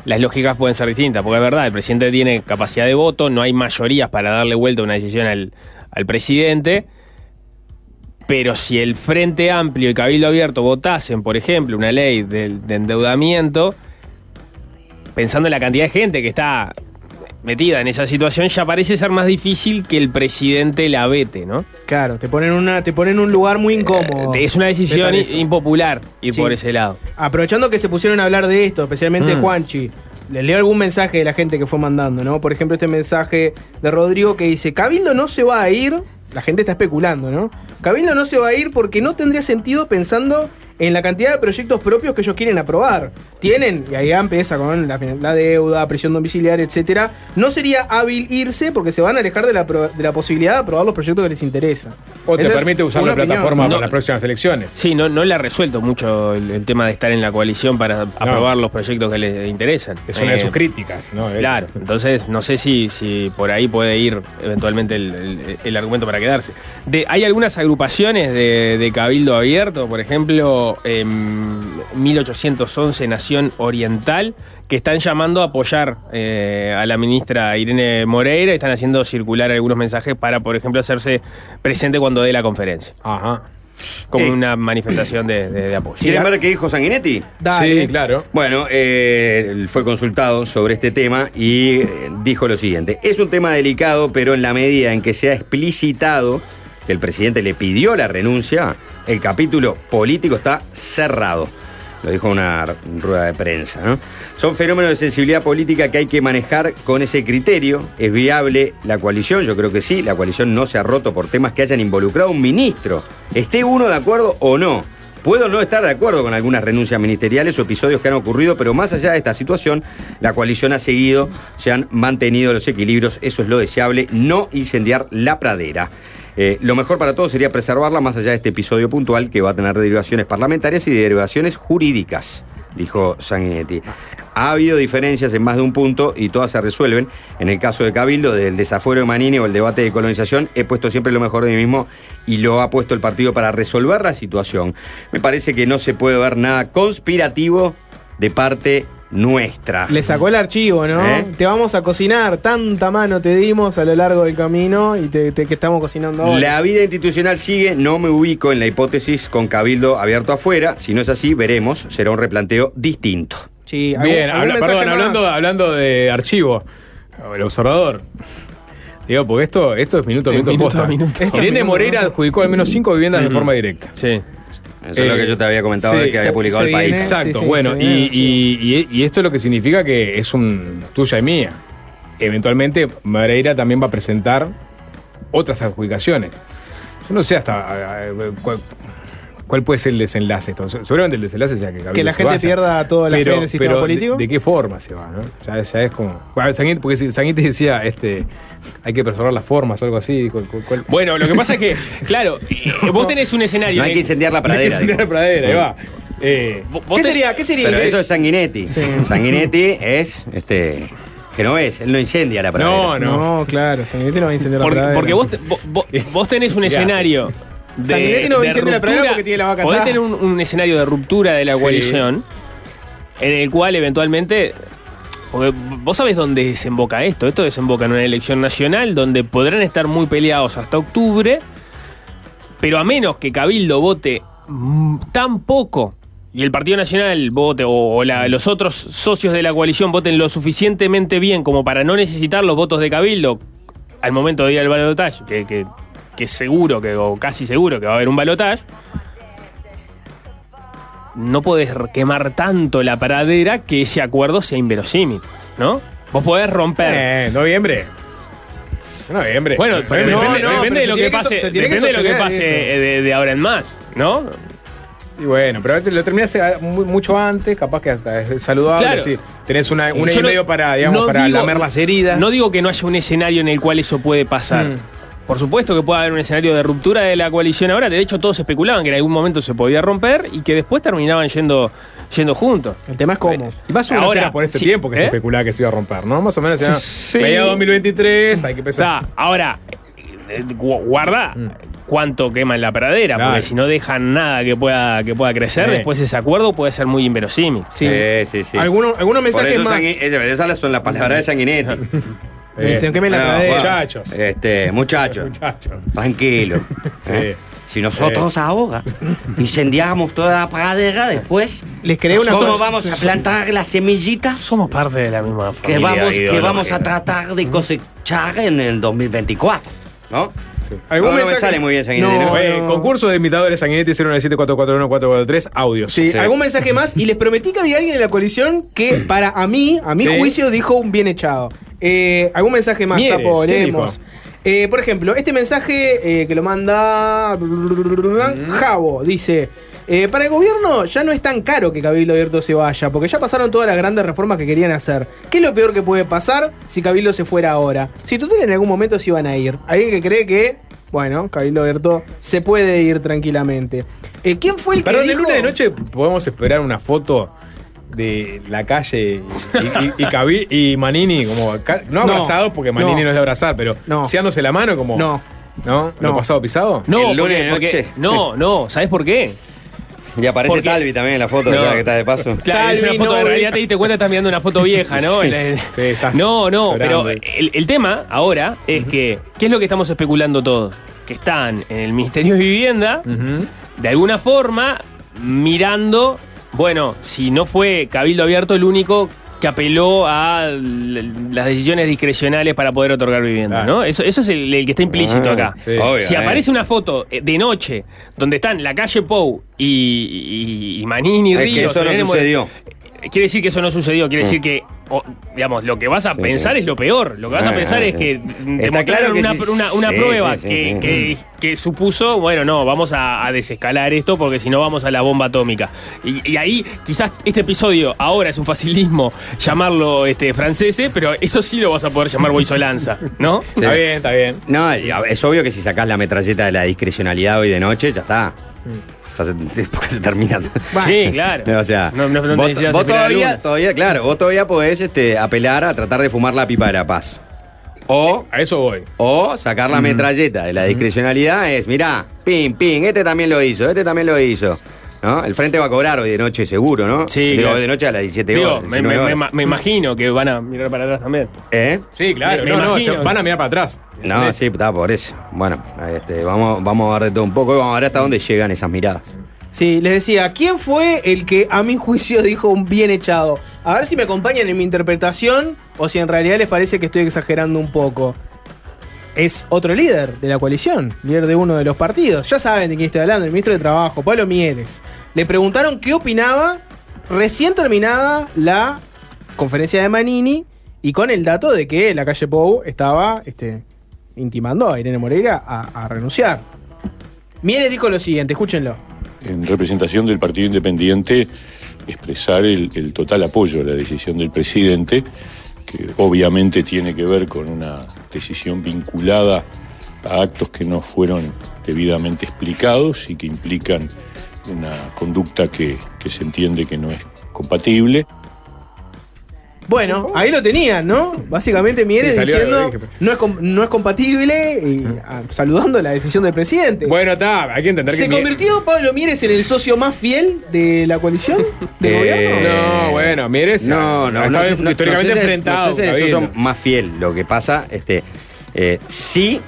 las lógicas pueden ser distintas, porque es verdad, el presidente tiene capacidad de voto, no hay mayorías para darle vuelta a una decisión al, al presidente, pero si el Frente Amplio y Cabildo Abierto votasen, por ejemplo, una ley de, de endeudamiento, pensando en la cantidad de gente que está metida en esa situación, ya parece ser más difícil que el presidente la vete, ¿no? Claro, te ponen, una, te ponen en un lugar muy incómodo. Es una decisión impopular ir Sí. por ese lado. Aprovechando que se pusieron a hablar de esto, especialmente Mm. Juanchi, les leo algún mensaje de la gente que fue mandando, ¿no? Por ejemplo, este mensaje de Rodrigo que dice, Cabildo no se va a ir, la gente está especulando, ¿no? Cabildo no se va a ir porque no tendría sentido pensando en la cantidad de proyectos propios que ellos quieren aprobar. Tienen, y ahí ya empieza con la, la deuda, presión domiciliaria, etcétera. No sería hábil irse porque se van a alejar de la, pro- de la posibilidad de aprobar los proyectos que les interesa. O te Esa permite usar una la plataforma No. para las próximas elecciones. Sí, no, no le ha resuelto mucho el, el tema de estar en la coalición para aprobar los proyectos que le interesan. Es una de Eh, sus críticas, ¿no? Claro, entonces no sé si, si por ahí puede ir eventualmente el, el- el argumento para quedarse. De, hay algunas agrupaciones de, de Cabildo Abierto, por ejemplo, em, 1811 Nación Oriental, que están llamando a apoyar eh, a la ministra Irene Moreira y están haciendo circular algunos mensajes para, por ejemplo, hacerse presente cuando dé la conferencia. Ajá. Como Eh, una manifestación de, de- de apoyo. ¿Quieren ver qué dijo Sanguinetti? Dale. Sí, claro. Bueno, eh, fue consultado sobre este tema y eh, dijo lo siguiente. Es un tema delicado, pero en la medida en que se ha explicitado que el presidente le pidió la renuncia, el capítulo político está cerrado. Lo dijo una rueda de prensa. Son fenómenos de sensibilidad política que hay que manejar con ese criterio. ¿Es viable la coalición? Yo creo que sí. La coalición no se ha roto por temas que hayan involucrado a un ministro. Esté uno de acuerdo o no. Puedo no estar de acuerdo con algunas renuncias ministeriales o episodios que han ocurrido, pero más allá de esta situación, la coalición ha seguido, se han mantenido los equilibrios, eso es lo deseable, no incendiar la pradera. Eh, lo mejor para todos sería preservarla más allá de este episodio puntual que va a tener derivaciones parlamentarias y derivaciones jurídicas, dijo Sanguinetti. Ha habido diferencias en más de un punto y todas se resuelven. En el caso de Cabildo, del desafuero de Manini o el debate de colonización, he puesto siempre lo mejor de mí mismo y lo ha puesto el partido para resolver la situación. Me parece que no se puede ver nada conspirativo de parte nuestra. Le sacó el archivo, ¿no? ¿Eh? Te vamos a cocinar, tanta mano te dimos a lo largo del camino y te, te- que estamos cocinando ahora. La vida institucional sigue, no me ubico en la hipótesis con Cabildo abierto afuera. Si no es así, veremos, será un replanteo distinto. Sí, Bien, habla- perdón, hablando, hablando de archivo, el observador. Digo, porque esto, esto es minuto minuto, minuto posta. a minuto. Irene. Moreira adjudicó al menos cinco viviendas de forma directa. Sí. Eso es lo que yo te había comentado de que había publicado el país. Exacto, bueno, y, y- y- y esto es lo que significa que es un tuya y mía. Eventualmente, Moreira también va a presentar otras adjudicaciones. Yo no sé hasta eh, cuál, puede ser el desenlace. Seguramente el desenlace sea que, Cabildo Que la se gente vaya. pierda toda la fe en el sistema pero político. De, de qué forma se va? ¿no? Ya, ya es como. Bueno, Sanguinetti- porque Sanguinetti decía, este, hay que preservar las formas, algo así. ¿cuál- cuál- cuál? Bueno, lo que pasa es que, claro, vos tenés un escenario. No hay que incendiar la No hay que pradera. incendiar la pradera, ahí va. Eh, ¿Qué te- sería? ¿Qué sería? Pero eso es Sanguinetti. Sí. Sanguinetti es este genovés, él no incendia la pradera. no, no. No, claro, Sanguinetti no va a incendiar la pradera. porque vos, te- vos, tenés un escenario. De, Sanguinetti no de la ruptura- porque tiene la vaca Podés tener un, un escenario de ruptura de la Sí. coalición en el cual eventualmente. Porque vos sabés dónde desemboca esto. Esto desemboca en una elección nacional donde podrán estar muy peleados hasta octubre. Pero a menos que Cabildo vote tan poco y el Partido Nacional vote o, o la- los otros socios de la coalición voten lo suficientemente bien como para no necesitar los votos de Cabildo al momento de ir al balotaje, que, que, que seguro, que, o casi seguro que va a haber un balotaje, no podés quemar tanto la paradera que ese acuerdo sea inverosímil, ¿no? Vos podés romper. Eh, noviembre. Noviembre. Bueno, depende, depende de lo que pase, depende de lo que pase de, de ahora en más, ¿no? Y bueno, pero lo terminaste mu- mucho antes, capaz que hasta es saludable. Claro. sí. Tenés una, Sí, un año yo y no- medio para, digamos, no para digo- lamer las heridas. No digo que no haya un escenario en el cual eso puede pasar. Mm. Por supuesto que puede haber un escenario de ruptura de la coalición ahora. De hecho, todos especulaban que en algún momento se podía romper y que después terminaban yendo, yendo juntos. El tema es cómo. Y más o menos era por este sí, tiempo que ¿eh? se especulaba que se iba a romper, ¿no? Más o menos era Sí. mediados 2023, hay que empezar. Está, ahora, eh, gu- guarda cuánto quema en la pradera, Mm. Claro. porque si no dejan nada que pueda, que pueda crecer, Sí. después ese acuerdo puede ser muy inverosímil. Sí, sí, sí. Algunos- algunos Por mensajes eso más. Esas son las palabras de Sanguinetti. Me dicen, la bueno, Muchachos. Este, muchachos. Muchachos. Tranquilo. ¿eh? Si nosotros ahora incendiamos toda la pradera, después. Les creé una ¿Cómo cosa- vamos a plantar las semillitas? Somos parte de la misma que familia vamos, que ideológica. vamos a tratar de cosechar en el 2024. ¿No? ¿Algún no, no me mensaje? sale muy bien Sanguinetti. No, ¿no? eh, concurso de imitadores Sanguinetti 097441443 audios. Sí, algún mensaje más. Y les prometí que había alguien en la coalición que, para a mí, a mi Sí. juicio, dijo un bien echado. Eh, algún mensaje más, Mieres. Eh, por ejemplo, este mensaje eh, que lo manda Javo dice: eh, Para el gobierno ya no es tan caro que Cabildo Abierto se vaya, porque ya pasaron todas las grandes reformas que querían hacer. ¿Qué es lo peor que puede pasar si Cabildo se fuera ahora? Si total en algún momento se iban a ir. Alguien que cree que, bueno, Cabildo Abierto se puede ir tranquilamente. Eh, ¿Quién fue el Perdón, que de dijo? lunes de noche podemos esperar una foto de la calle y, y, y Cabi- y Manini como no No, abrazados porque Manini no, no. es de abrazar, pero No. dándose la mano como No. ¿No? ¿Lo No. pasado pisado? No, El lunes porque- no, no, ¿sabes por qué? Y aparece Porque- Talvi también en la foto, No. que está de paso. Claro, es una foto, en no, realidad te diste cuenta, estás mirando una foto vieja, ¿no? Sí. El- el- Sí, estás no, no, llorando. pero el, el tema ahora es que, ¿qué es lo que estamos especulando todos? Que están en el Ministerio de Vivienda, de alguna forma, mirando, bueno, si no fue Cabildo Abierto el único que apeló a las decisiones discrecionales para poder otorgar vivienda. ¿no? Eso, eso es el, el que está implícito Ah, acá. sí. Obvio, si eh. aparece una foto eh, de noche donde están la calle Pou y, y- y Manini Es que Ríos, eso no sucedió. eh, Quiere decir que eso no sucedió, quiere Mm. decir que, o, digamos, lo que vas a pensar es lo peor. Lo que vas a Ah, pensar ah, es que te Está mostraron claro que una, sí. una- una Sí, prueba sí, sí, que, sí. que- que supuso, bueno, no, vamos a, a desescalar esto porque si no vamos a la bomba atómica. Y, y ahí quizás este episodio ahora es un facilismo llamarlo este, francese, pero eso sí lo vas a poder llamar boisolanza, ¿no? Sí. Está bien, está bien. No, es obvio que si sacás la metralleta de la discrecionalidad hoy de noche, ya está. Se, porque se termina. Sí, claro. O sea, No- no- no vos, todavía, todavía, claro, vos todavía podés este, apelar a tratar de fumar la pipa de la paz. O, A eso voy. o sacar la metralleta de la discrecionalidad es, mirá, ping, ping, este también lo hizo, este también lo hizo. ¿No? El frente va a cobrar hoy de noche seguro, ¿no? Sí, Digo, claro. hoy de noche a las 17 Digo, horas. me, 19 me- horas. me- me imagino que van a mirar para atrás también. ¿Eh? Sí, claro. Me- me no, no, van a mirar para atrás. No, sí, está por eso. Bueno, este, vamos, vamos a ver de todo un poco y vamos a ver hasta dónde llegan esas miradas. Sí, les decía, ¿quién fue el que a mi juicio dijo un bien echado? A ver si me acompañan en mi interpretación o si en realidad les parece que estoy exagerando un poco. Es otro líder de la coalición, líder de uno de los partidos. Ya saben de quién estoy hablando, el ministro de Trabajo, Pablo Mieres. Le preguntaron qué opinaba recién terminada la conferencia de Manini y con el dato de que la calle Pou estaba este, intimando a Irene Moreira a, renunciar. Mieres dijo lo siguiente, escúchenlo. en representación del Partido Independiente, expresar el total apoyo a la decisión del presidente, que obviamente tiene que ver con una decisión vinculada a actos que no fueron debidamente explicados y que implican una conducta que, se entiende que no es compatible. Bueno, ahí lo tenían, ¿no? Básicamente Mieres diciendo no es, no es compatible y ah, saludando la decisión del presidente. Bueno, está, hay que entender ¿Se que. mi- convirtió Pablo Mieres en el socio más fiel de la coalición de Eh, gobierno? No, bueno, Mieres No, no, ha no, no- históricamente enfrentado. No sé si Cabildo. eso son más fiel. Lo que pasa, este, eh, sí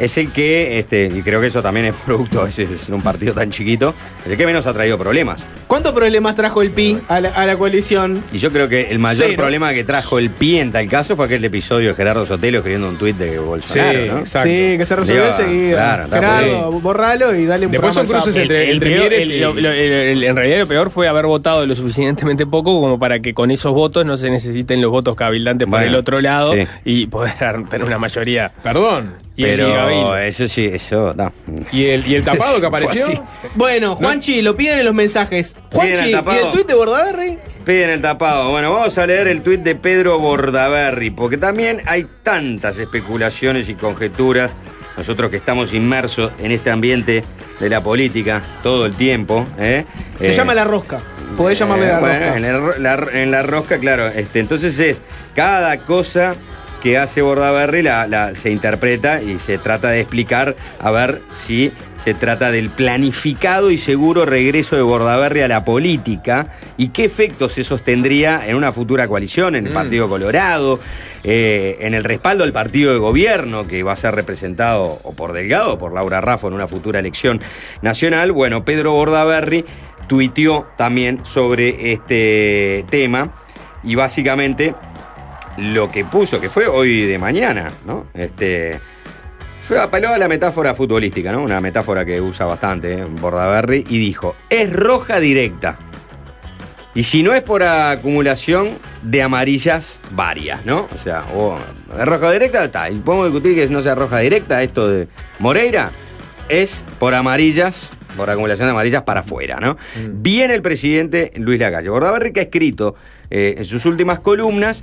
es el que, este, y creo que eso también es producto, ese es un partido tan chiquito, es el que menos ha traído problemas. ¿Cuántos problemas trajo el PI a la, a la coalición? Y yo creo que el mayor Cero. problema que trajo el PI en tal caso fue aquel episodio de Gerardo Sotelo escribiendo un tuit de Bolsonaro, Sí, ¿no? exacto. Sí, que se resolvió enseguida. claro, Gerardo, borralo y dale un Después son cruces al entre-. El entre peor- el- y- lo- lo- el- el- en realidad lo peor fue haber votado lo suficientemente poco como para que con esos votos no se necesiten los votos cabildantes por Bueno, el otro lado sí. y poder tener una mayoría. Perdón. Y Pero eso sí, eso, no. ¿Y el, y el tapado que apareció? Bueno, Juanchi, lo piden en los mensajes. Juanchi, ¿y el tuit de Bordaberry? Piden el tapado. Bueno, vamos a leer el tuit de Pedro Bordaberry, porque también hay tantas especulaciones y conjeturas. Nosotros que estamos inmersos en este ambiente de la política todo el tiempo. ¿eh? Se Eh, llama La Rosca. Podés llamarle La bueno, Rosca. En la, la- en la rosca, claro. Este, entonces es cada cosa que hace Bordaberry la, la- se interpreta y se trata de explicar a ver si se trata del planificado y seguro regreso de Bordaberry a la política y qué efectos se sostendría en una futura coalición, en el Mm. Partido Colorado, eh, en el respaldo al partido de gobierno que va a ser representado o por Delgado o por Laura Raffo en una futura elección nacional. Bueno, Pedro Bordaberry tuiteó también sobre este tema y básicamente lo que puso, que fue hoy de mañana, ¿no? Este, fue apeló a la metáfora futbolística, ¿no? Una metáfora que usa bastante ¿eh? Bordaberry y dijo, es roja directa. Y si no es por acumulación de amarillas varias, ¿no? O sea, o es roja directa, está. Y podemos discutir que no sea roja directa esto de Moreira. Es por amarillas, por acumulación de amarillas para afuera, ¿no? Viene el presidente Luis Lacalle. Bordaberry que ha escrito eh, en sus últimas columnas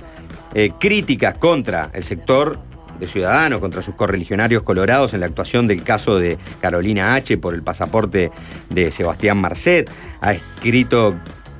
eh, críticas contra el sector de Ciudadanos, contra sus correligionarios colorados en la actuación del caso de Carolina H. por el pasaporte de Sebastián Marcet. Ha escrito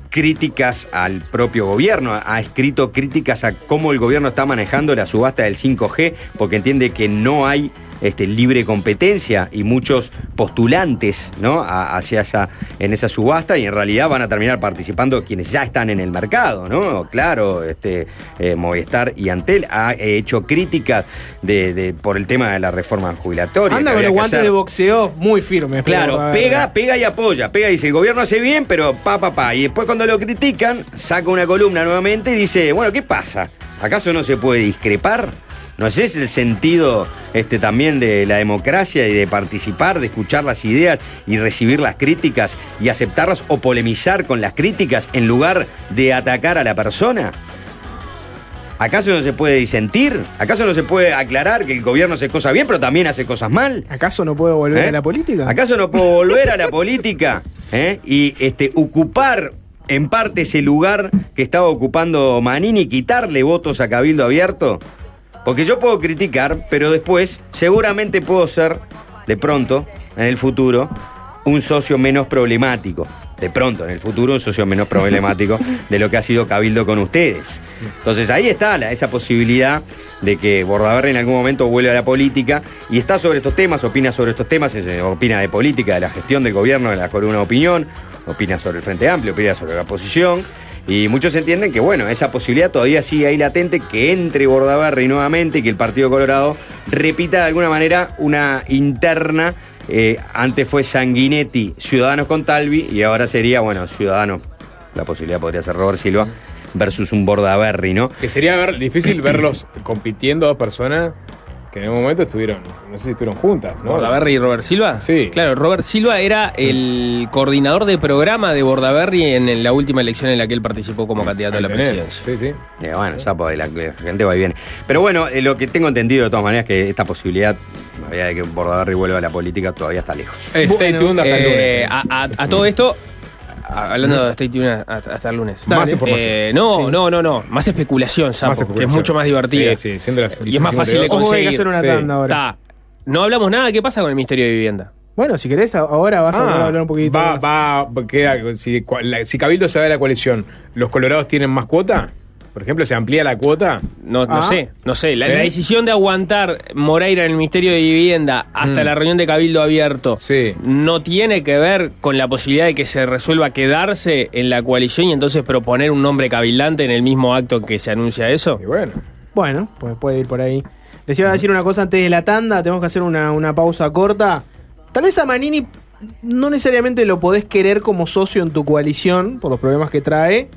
críticas al propio gobierno, ha escrito críticas a cómo el gobierno está manejando la subasta del 5G, porque entiende que no hay este, libre competencia y muchos postulantes ¿no? A- hacia esa, en esa subasta y en realidad van a terminar participando quienes ya están en el mercado, ¿no? Claro, este, eh, Movistar y Antel ha hecho críticas de, de- por el tema de la reforma jubilatoria. Anda con los guantes de boxeo muy firmes. Claro, pega, pega y apoya, pega y dice, el gobierno hace bien, pero pa, pa, pa. Y después cuando lo critican, saca una columna nuevamente y dice, bueno, ¿qué pasa? ¿Acaso no se puede discrepar? ¿No es ese el sentido este, también de la democracia y de participar, de escuchar las ideas y recibir las críticas y aceptarlas o polemizar con las críticas en lugar de atacar a la persona? ¿Acaso no se puede disentir? ¿Acaso no se puede aclarar que el gobierno hace cosas bien, pero también hace cosas mal? ¿Acaso no puedo volver ¿Eh? a la política? ¿Acaso no puedo volver a la política eh? y este, ocupar en parte ese lugar que estaba ocupando Manini y quitarle votos a Cabildo Abierto? Porque yo puedo criticar, pero después seguramente puedo ser, de pronto, en el futuro, un socio menos problemático. De pronto, en el futuro, un socio menos problemático de lo que ha sido Cabildo con ustedes. Entonces ahí está esa posibilidad de que Bordaberry en algún momento vuelva a la política y está sobre estos temas, opina sobre estos temas, eh, opina de política, de la gestión del gobierno, de la columna de opinión, opina sobre el Frente Amplio, opina sobre la oposición. Y muchos entienden que, bueno, esa posibilidad todavía sigue ahí latente, que entre Bordaberry nuevamente y que el Partido Colorado repita de alguna manera una interna. eh, antes fue Sanguinetti, Ciudadanos con Talvi, y ahora sería, bueno, Ciudadanos, la posibilidad podría ser Robert Silva, versus un Bordaberry, ¿no? Que sería difícil verlos compitiendo dos personas que en algún momento estuvieron, no sé si estuvieron juntas, ¿no? ¿Bordaberry y Robert Silva? Sí. Claro, Robert Silva era el coordinador de programa de Bordaberry en la última elección en la que él participó como candidato a la presidencia. Sí, sí. Eh, bueno, sapo la, la gente va y viene. Pero bueno, eh, lo que tengo entendido de todas maneras es que esta posibilidad, de que Bordaberry vuelva a la política, todavía está lejos. Eh, stay tuned hasta el Eh, lunes. a, a- a todo esto, hablando de Stay Tuned hasta, el lunes. Más información. Eh, no, Sí. no, no, no. Más especulación, Sapo, Más que es especulación. mucho más divertida. Sí, sí, siendo las y es más fácil de 10:52. Ojo, hay que conseguir. hacer una tanda ahora. Está. No hablamos nada. ¿Qué pasa con el Ministerio de Vivienda? Bueno, si querés, a- ahora vas a Ah, hablar un poquito va, más. va, queda, si, si Cabildo se va de la coalición, ¿los colorados tienen más cuota? Por ejemplo, ¿se amplía la cuota? No, no Ah. sé, no sé. La, ¿Eh? la decisión de aguantar Moreira en el Ministerio de Vivienda hasta Mm. la reunión de Cabildo Abierto Sí. no tiene que ver con la posibilidad de que se resuelva quedarse en la coalición y entonces proponer un nombre cabildante en el mismo acto que se anuncia eso. Y bueno. Bueno, pues puede ir por ahí. Les iba a decir una cosa antes de la tanda, tenemos que hacer una, una pausa corta. Tal vez a Manini no necesariamente lo podés querer como socio en tu coalición, por los problemas que trae,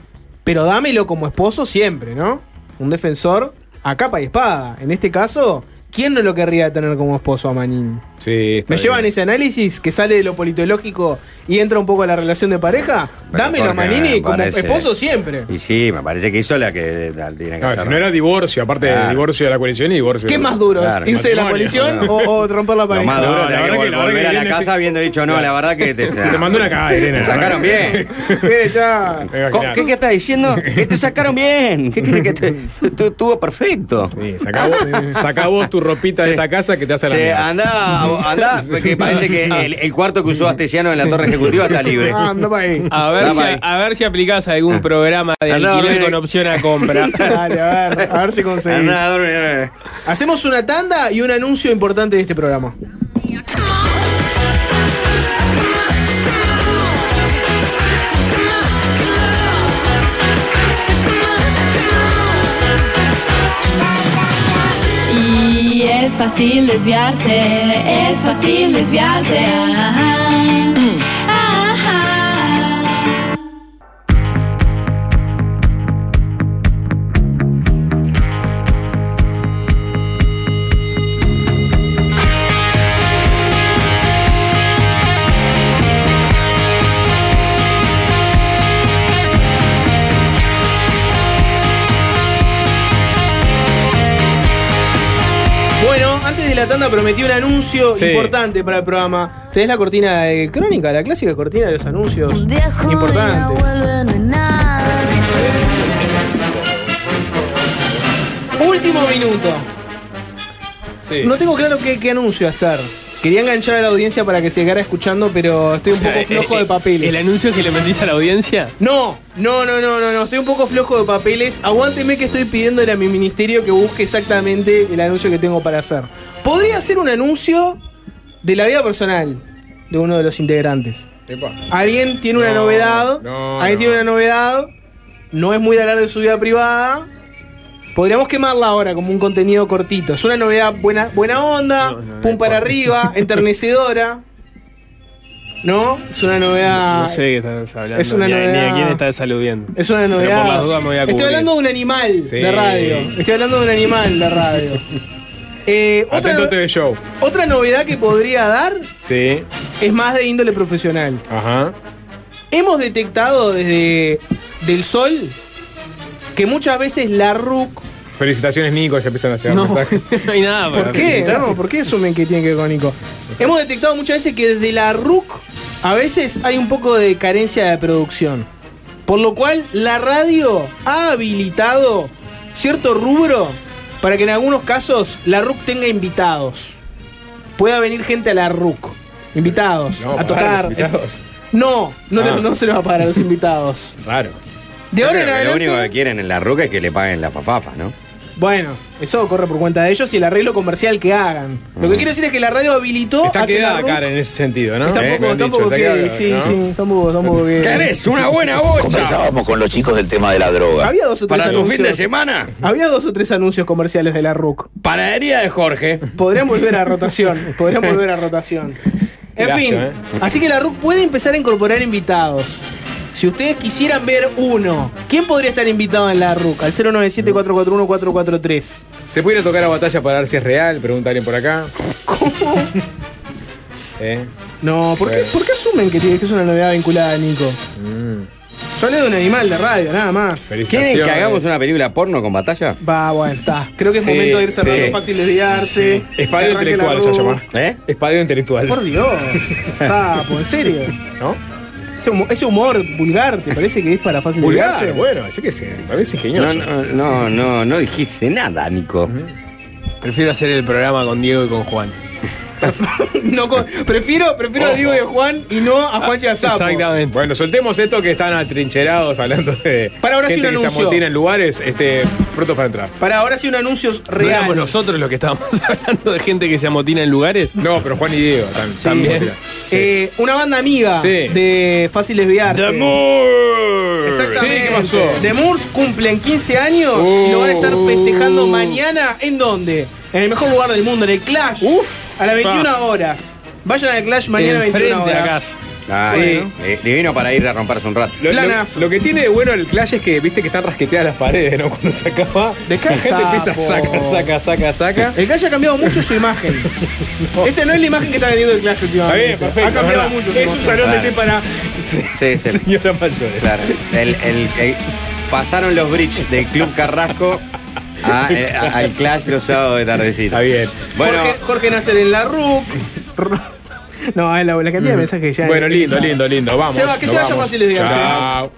pero dámelo como esposo siempre, ¿no? Un defensor a capa y espada. En este caso, ¿quién no lo querría tener como esposo a Manini? Sí, ¿Me bien. llevan ese análisis que sale de lo politológico y entra un poco a la relación de pareja? Pero Dámelo a Manini como parece- esposo siempre. Y sí, me parece que hizo la que tiene que No, hacer. si no era divorcio, aparte de divorcio de la coalición y divorcio. ¿Qué más duro? Claro, ¿Irse de la coalición o, o romper la Lo pareja? más duro la que volver a la casa ese- habiendo dicho, no, la verdad que te Se mandó una cagada, Irene. Te sacaron bien. Mire, ya. Venga, ¿Cómo- genial. ¿Qué, qué estás diciendo? Que te sacaron bien. ¿Qué crees que te, tu- estuvo perfecto? Sí, sacá vos tu ropita de esta casa que te hace la Sí, mierda. anda, anda, que parece que el, el cuarto que usó Astesiano en la torre ejecutiva está libre. Ah, anda para ahí. A ver, si, ahí. a ver si aplicás algún programa de Andá, alquiler con opción a compra. Dale, a ver, a ver si conseguimos. Anda, dorme. Hacemos una tanda y un anuncio importante de este programa. Es fácil desviarse, es fácil desviarse. La tanda prometí un anuncio Sí. importante para el programa. Tenés la cortina de crónica, la clásica cortina de los anuncios importantes. Último minuto. Sí. No tengo claro qué, qué anuncio hacer. Quería enganchar a la audiencia para que se quedara escuchando, pero estoy un poco flojo de papeles. ¿El anuncio que le metís a la audiencia? No, no, no, no, no, no, estoy un poco flojo de papeles. Aguánteme que estoy pidiéndole a mi ministerio que busque exactamente el anuncio que tengo para hacer. Podría ser un anuncio de la vida personal de uno de los integrantes. Epa. Alguien tiene una No, novedad. no, alguien no. tiene una novedad. No es muy de hablar de su vida privada. Podríamos quemarla ahora como un contenido cortito. Es una novedad buena, buena onda, pum para arriba, enternecedora. ¿No? Es una novedad. No sé qué estás hablando. Es una ni, a- ni novedad. a quién estás aludiendo. Es una Pero novedad. por las dudas me voy a Estoy hablando de un animal Sí. de radio. Estoy hablando de un animal de radio. Eh, otra, TV Show. otra novedad que podría dar Sí. es más de índole profesional. Ajá. Hemos detectado desde Del Sol que muchas veces la RUC. Felicitaciones, Nico. Ya empiezan a llegar No, mensajes. no hay nada para ¿Por qué? No, ¿Por qué asumen que tiene que ver con Nico? Hemos detectado muchas veces que desde la RUC a veces hay un poco de carencia de producción. Por lo cual la radio ha habilitado cierto rubro para que en algunos casos la RUC tenga invitados. Pueda venir gente a la RUC. Invitados. No, a tocar. los invitados. No, no, Ah. no se les va a pagar a los invitados. Raro. De ahora en Creo que Lo único que quieren en la ruca es que le paguen la fafafa, ¿no? Bueno, eso corre por cuenta de ellos y el arreglo comercial que hagan. Lo que quiero decir es que la radio habilitó. Está a que quedada RUC cara en ese sentido, ¿no? Está un poco, me han está un dicho, poco está que. quedada, Sí, ¿no? sí, está un poco, está un poco que. ¿Querés una buena bocha? Conversábamos con los chicos del tema de la droga. Había dos o tres ¿Para tu anuncios. fin de semana? Había dos o tres anuncios comerciales de la RUC. Panadería de Jorge. Podrían volver a rotación. podrían volver a rotación. En fin, ¿eh? así que la RUC puede empezar a incorporar invitados. Si ustedes quisieran ver uno, ¿quién podría estar invitado en la RUC? Al 097-441-443. ¿Se puede ir a tocar a batalla para ver si es real? Pregunta alguien por acá. ¿Cómo? ¿Eh? No, ¿por qué, Bueno. ¿por qué asumen que, tiene- que es una novedad vinculada a Nico? Mm. Yo hablé de un animal de radio, nada más. ¿Quieren que hagamos una película porno con batalla? Va, bueno, está. Creo que es Sí, momento de ir cerrando sí. fácil desviarse. Espadeo Que arranque intelectual se RUC. llama. ¿Eh? Espadeo intelectual. Por Dios. Sapo, en serio. ¿No? Ese humor, ese humor vulgar, ¿te parece que es para fácil Vulgar, desviarse? bueno, yo qué sé, me parece No, ingenioso. no, no, no, no dijiste nada, Nico. Prefiero hacer el programa con Diego y con Juan. No con- prefiero prefiero a Diego y a Juan y no a Juan y a Sapo. Bueno, soltemos esto que están atrincherados hablando de Para ahora sí un que se anuncio. amotina en lugares este, prontos para entrar. Para ahora sí un anuncio ¿No real. éramos nosotros los que estábamos hablando de gente que se amotina en lugares? No, pero Juan y Diego tam- Sí. También. Eh, una banda amiga Sí. de Fácil Desviarse. The Moors. Exactamente. Sí, ¿qué pasó? The Moors cumplen 15 años y lo van a estar Uh. festejando mañana. ¿En dónde? En el mejor lugar del mundo, en el Clash. A las 21 horas. Vayan al Clash mañana a 21 Enfrente horas. a casa. Ah, Sí. eh, divino para ir a romperse un rato. Lo, lo- Planazo. lo que tiene de bueno el Clash es que viste que están rasqueteadas las paredes, ¿no? Cuando se acaba, De la gente sapo. empieza a sacar, saca, saca, saca. El Clash ha cambiado mucho su imagen. Esa no es la imagen que está vendiendo el Clash Está últimamente. bien, perfecto. Ha cambiado ¿verdad? mucho. su Es un salón de té para Sí, sí. señoras mayores. Claro. El, el- el- pasaron los bridge del Club Carrasco a- eh, al Clash los sábados de tardecita. Está bien. Bueno, Jorge, Jorge Nasser en la RUC. No, es la, la cantidad de mensajes que ya. Bueno, lindo, lindo, lindo. Vamos. Se va, que nos se vaya vamos. fácil de digarse. Chao.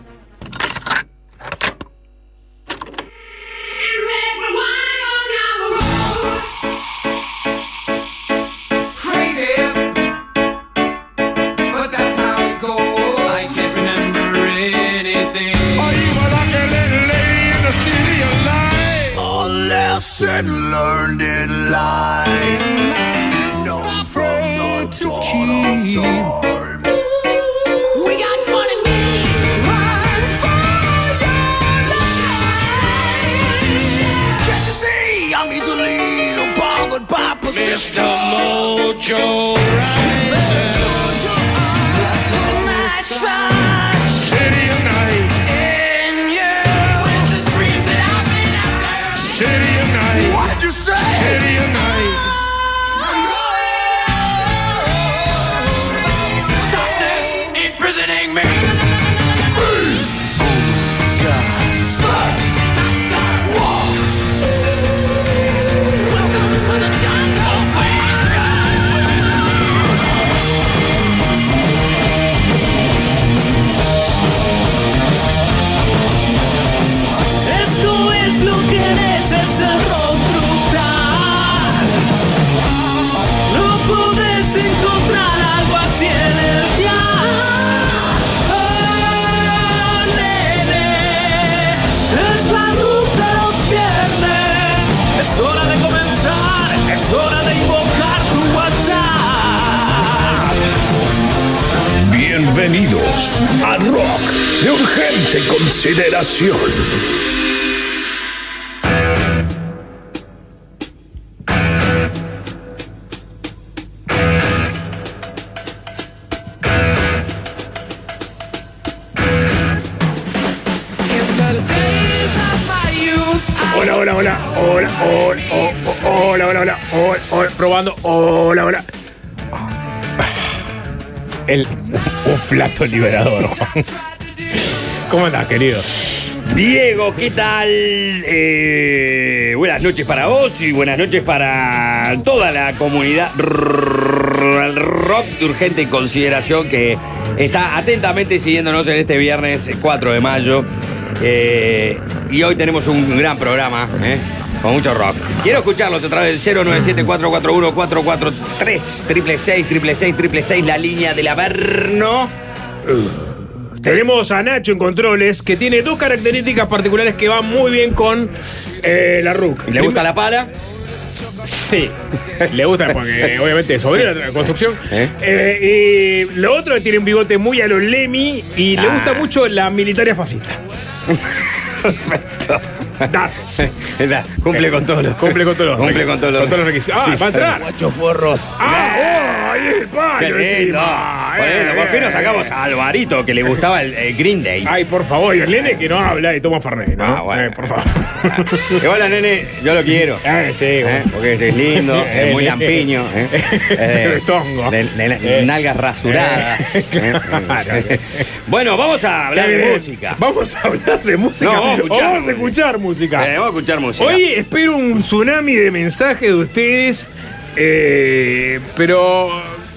Liberador. ¿Cómo andás, querido? Diego, ¿qué tal? Eh, buenas noches para vos y buenas noches para toda la comunidad rock de urgente consideración que está atentamente siguiéndonos en este viernes 4 de mayo. Eh, y hoy tenemos un gran programa, ¿eh? con mucho rock. Quiero escucharlos a través del 097-441-443, triple 6, triple 6, triple 6, la línea del Averno. Tenemos a Nacho en controles, que tiene dos características particulares que van muy bien con eh, la RUC. ¿Le gusta la pala? Sí, le gusta porque obviamente es obrera la construcción. Eh, y lo otro tiene un bigote muy a los Lemmy y le Ah. gusta mucho la militaria fascista. Datos. Cumple con todos los Cumple con todos los Cumple con todos los, con todos los requisitos. Ah, Sí. va a entrar. Guacho forros. ¡Ah! ¡Oh! ¡Ahí es el palo! Bueno, por fin nos sacamos a Alvarito, que le gustaba el, el Green Day. Ay, por favor, y el nene que no habla y toma Fernet, ¿no? Ah, bueno. Eh, por favor. Igual nene, yo lo quiero. Eh, sí, ¿eh? Porque es lindo, es muy lampiño. ¿eh? De Eh, de, de Eh. nalgas rasuradas. Claro. Bueno, vamos a hablar de música. Vamos a hablar de música. No, vamos a escuchar. vamos a escuchar música. Vamos a escuchar música. Hoy espero un tsunami de mensajes de ustedes, pero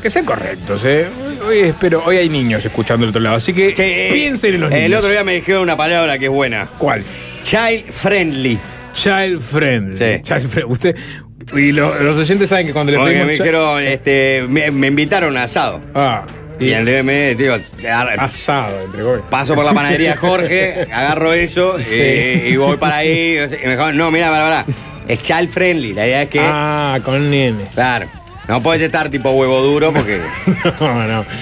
que sean correctos. eh. Hoy, hoy espero, hoy hay niños escuchando del otro lado, así que piensen en los niños. El otro día me dijeron una palabra que es buena. ¿Cuál? Child friendly. Child friendly. Sí. Child friendly. Usted, y lo- los oyentes saben que cuando le Porque pedimos. me dijeron, este, me, me invitaron a asado. Ah. Y el DM, digo, asado, entre comillas. Paso por la panadería Jorge, agarro eso eh, y voy para ahí. Y me dijeron, no, mira, para, para. Es child friendly. La idea es que. Ah, con nene. Claro. No puedes estar tipo huevo duro porque. No, no.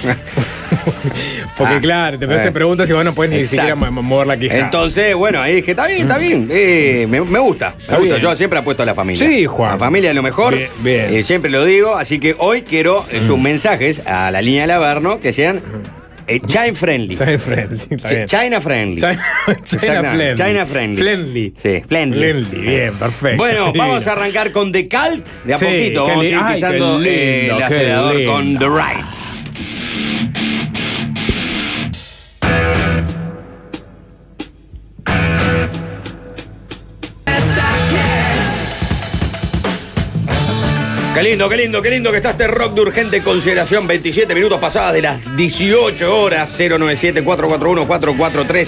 Porque Ah, claro, te eh. se preguntas si vos no puedes ni siquiera mo- mo- mover la quijada. Entonces, bueno, ahí dije, está bien, está bien. eh, me, me gusta. Me gusta. Yo siempre apuesto a la familia. Sí, Juan. La familia es lo mejor. Bien, bien. eh, siempre lo digo. Así que hoy quiero eh, sus mensajes a la línea de Laverno que sean eh, China friendly. China friendly, está bien. China friendly. China, friendly. China friendly. Friendly. Sí, friendly. Friendly, bien, perfecto. Bueno, vamos a arrancar con The Cult de a Sí, poquito. Vamos a ir qué eh, el acelerador con. The Rise. Qué lindo, qué lindo, qué lindo que está este rock de urgente consideración. 27 minutos pasadas de las 18 horas. 097-441-443.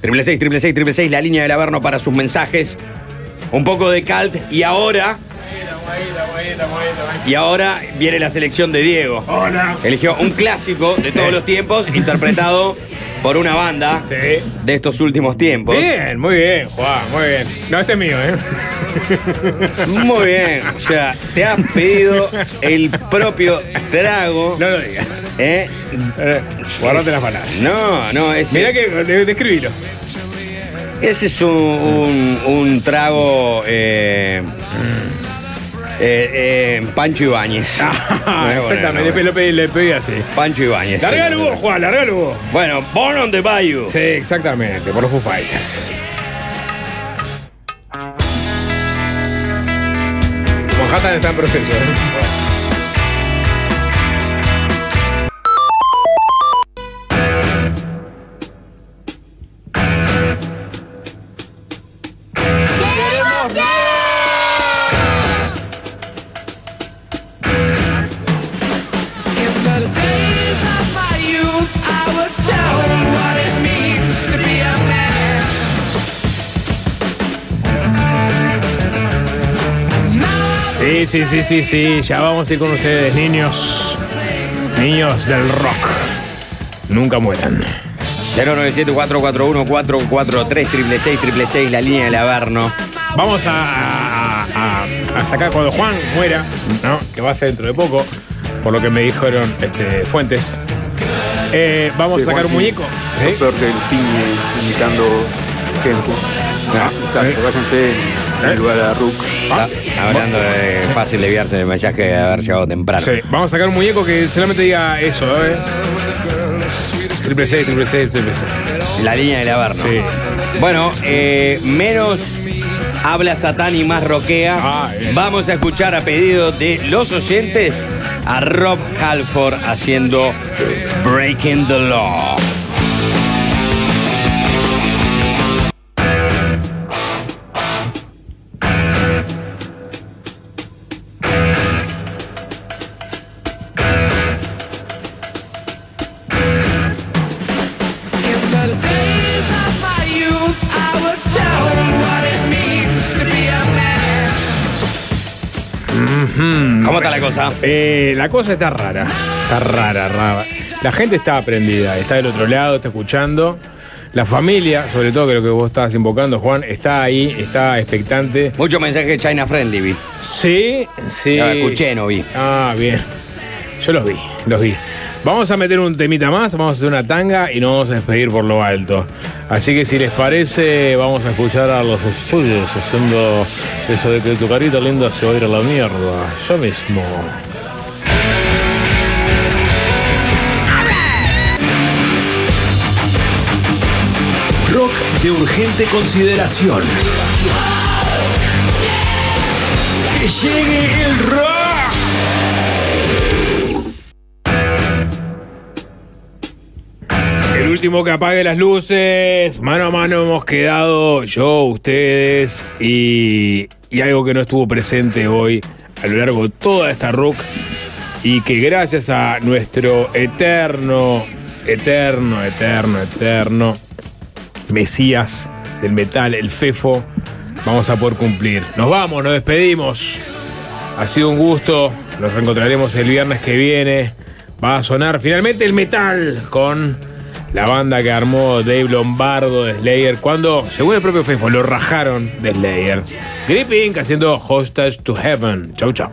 Triple 6, triple 6, triple 6, la línea del Averno para sus mensajes. Un poco de cult y ahora. Y ahora viene la selección de Diego. Hola. Eligió un clásico de todos los tiempos, interpretado por una banda de estos últimos tiempos. Bien, muy bien, Juan, muy bien. No, este es mío, ¿eh? Muy bien. O sea, te has pedido el propio trago. No lo digas. ¿Eh? Guardate las palabras. No, no, ese. Mirá que de- describilo. Ese es un, un- un trago. Eh, eh, eh, Pancho Ibáñez. Ah, exactamente, lo pedí, le pedí así. Pancho Ibáñez. Largalo vos, Juan, largalo vos. Bueno, Born on the Bayou. Sí, exactamente, por los Foo Fighters. Manhattan está en proceso, ¿eh? Sí, sí, sí, sí. Ya vamos a ir con ustedes, niños. Niños del rock. Nunca mueran. 097-441-443, triple 6, triple 6, la línea del Averno. Vamos a, a- a- a sacar cuando Juan muera, ¿no? Que va a ser dentro de poco, por lo que me dijeron este, fuentes. Eh, vamos Sí, a sacar un muñeco. Lo peor que el piñe imitando gente. Ah, Quizás, eh. váyanse en el lugar a Rook. Hablando de fácil desviarse del mensaje de haber llegado temprano. Sí, vamos a sacar un muñeco que solamente diga eso, ¿eh? Triple 6, triple 6, triple 6. La línea del Averno. Sí. Bueno, eh, menos habla Satán y más roquea. Ah. Vamos a escuchar a pedido de los oyentes a Rob Halford haciendo Breaking the Law. Eh, la cosa está rara. Está rara, rara. La gente está aprendida, está del otro lado, está escuchando. La familia, sobre todo que lo que vos estabas invocando, Juan, está ahí, está expectante. Mucho mensaje de China Friendly, vi. Sí, sí. No, escuché, no vi. Ah, bien. Yo los vi, los vi. Vamos a meter un temita más, vamos a hacer una tanga y nos vamos a despedir por lo alto. Así que si les parece, vamos a escuchar a los suyos haciendo eso de que tu carita linda se va a ir a la mierda. Yo mismo. Rock de urgente consideración. ¡Que llegue el rock! Último que apague las luces. Mano a mano hemos quedado yo, ustedes y, algo que no estuvo presente hoy a lo largo de toda esta rock. Y que gracias a nuestro eterno, eterno, eterno, eterno Mesías del metal, el Fefo, vamos a poder cumplir. Nos vamos, nos despedimos. Ha sido un gusto. Nos reencontraremos el viernes que viene. Va a sonar finalmente el metal con la banda que armó Dave Lombardo de Slayer. Cuando, según el propio Fefo, lo rajaron de Slayer. Grip Inc. haciendo Hostage to Heaven. Chau, chau.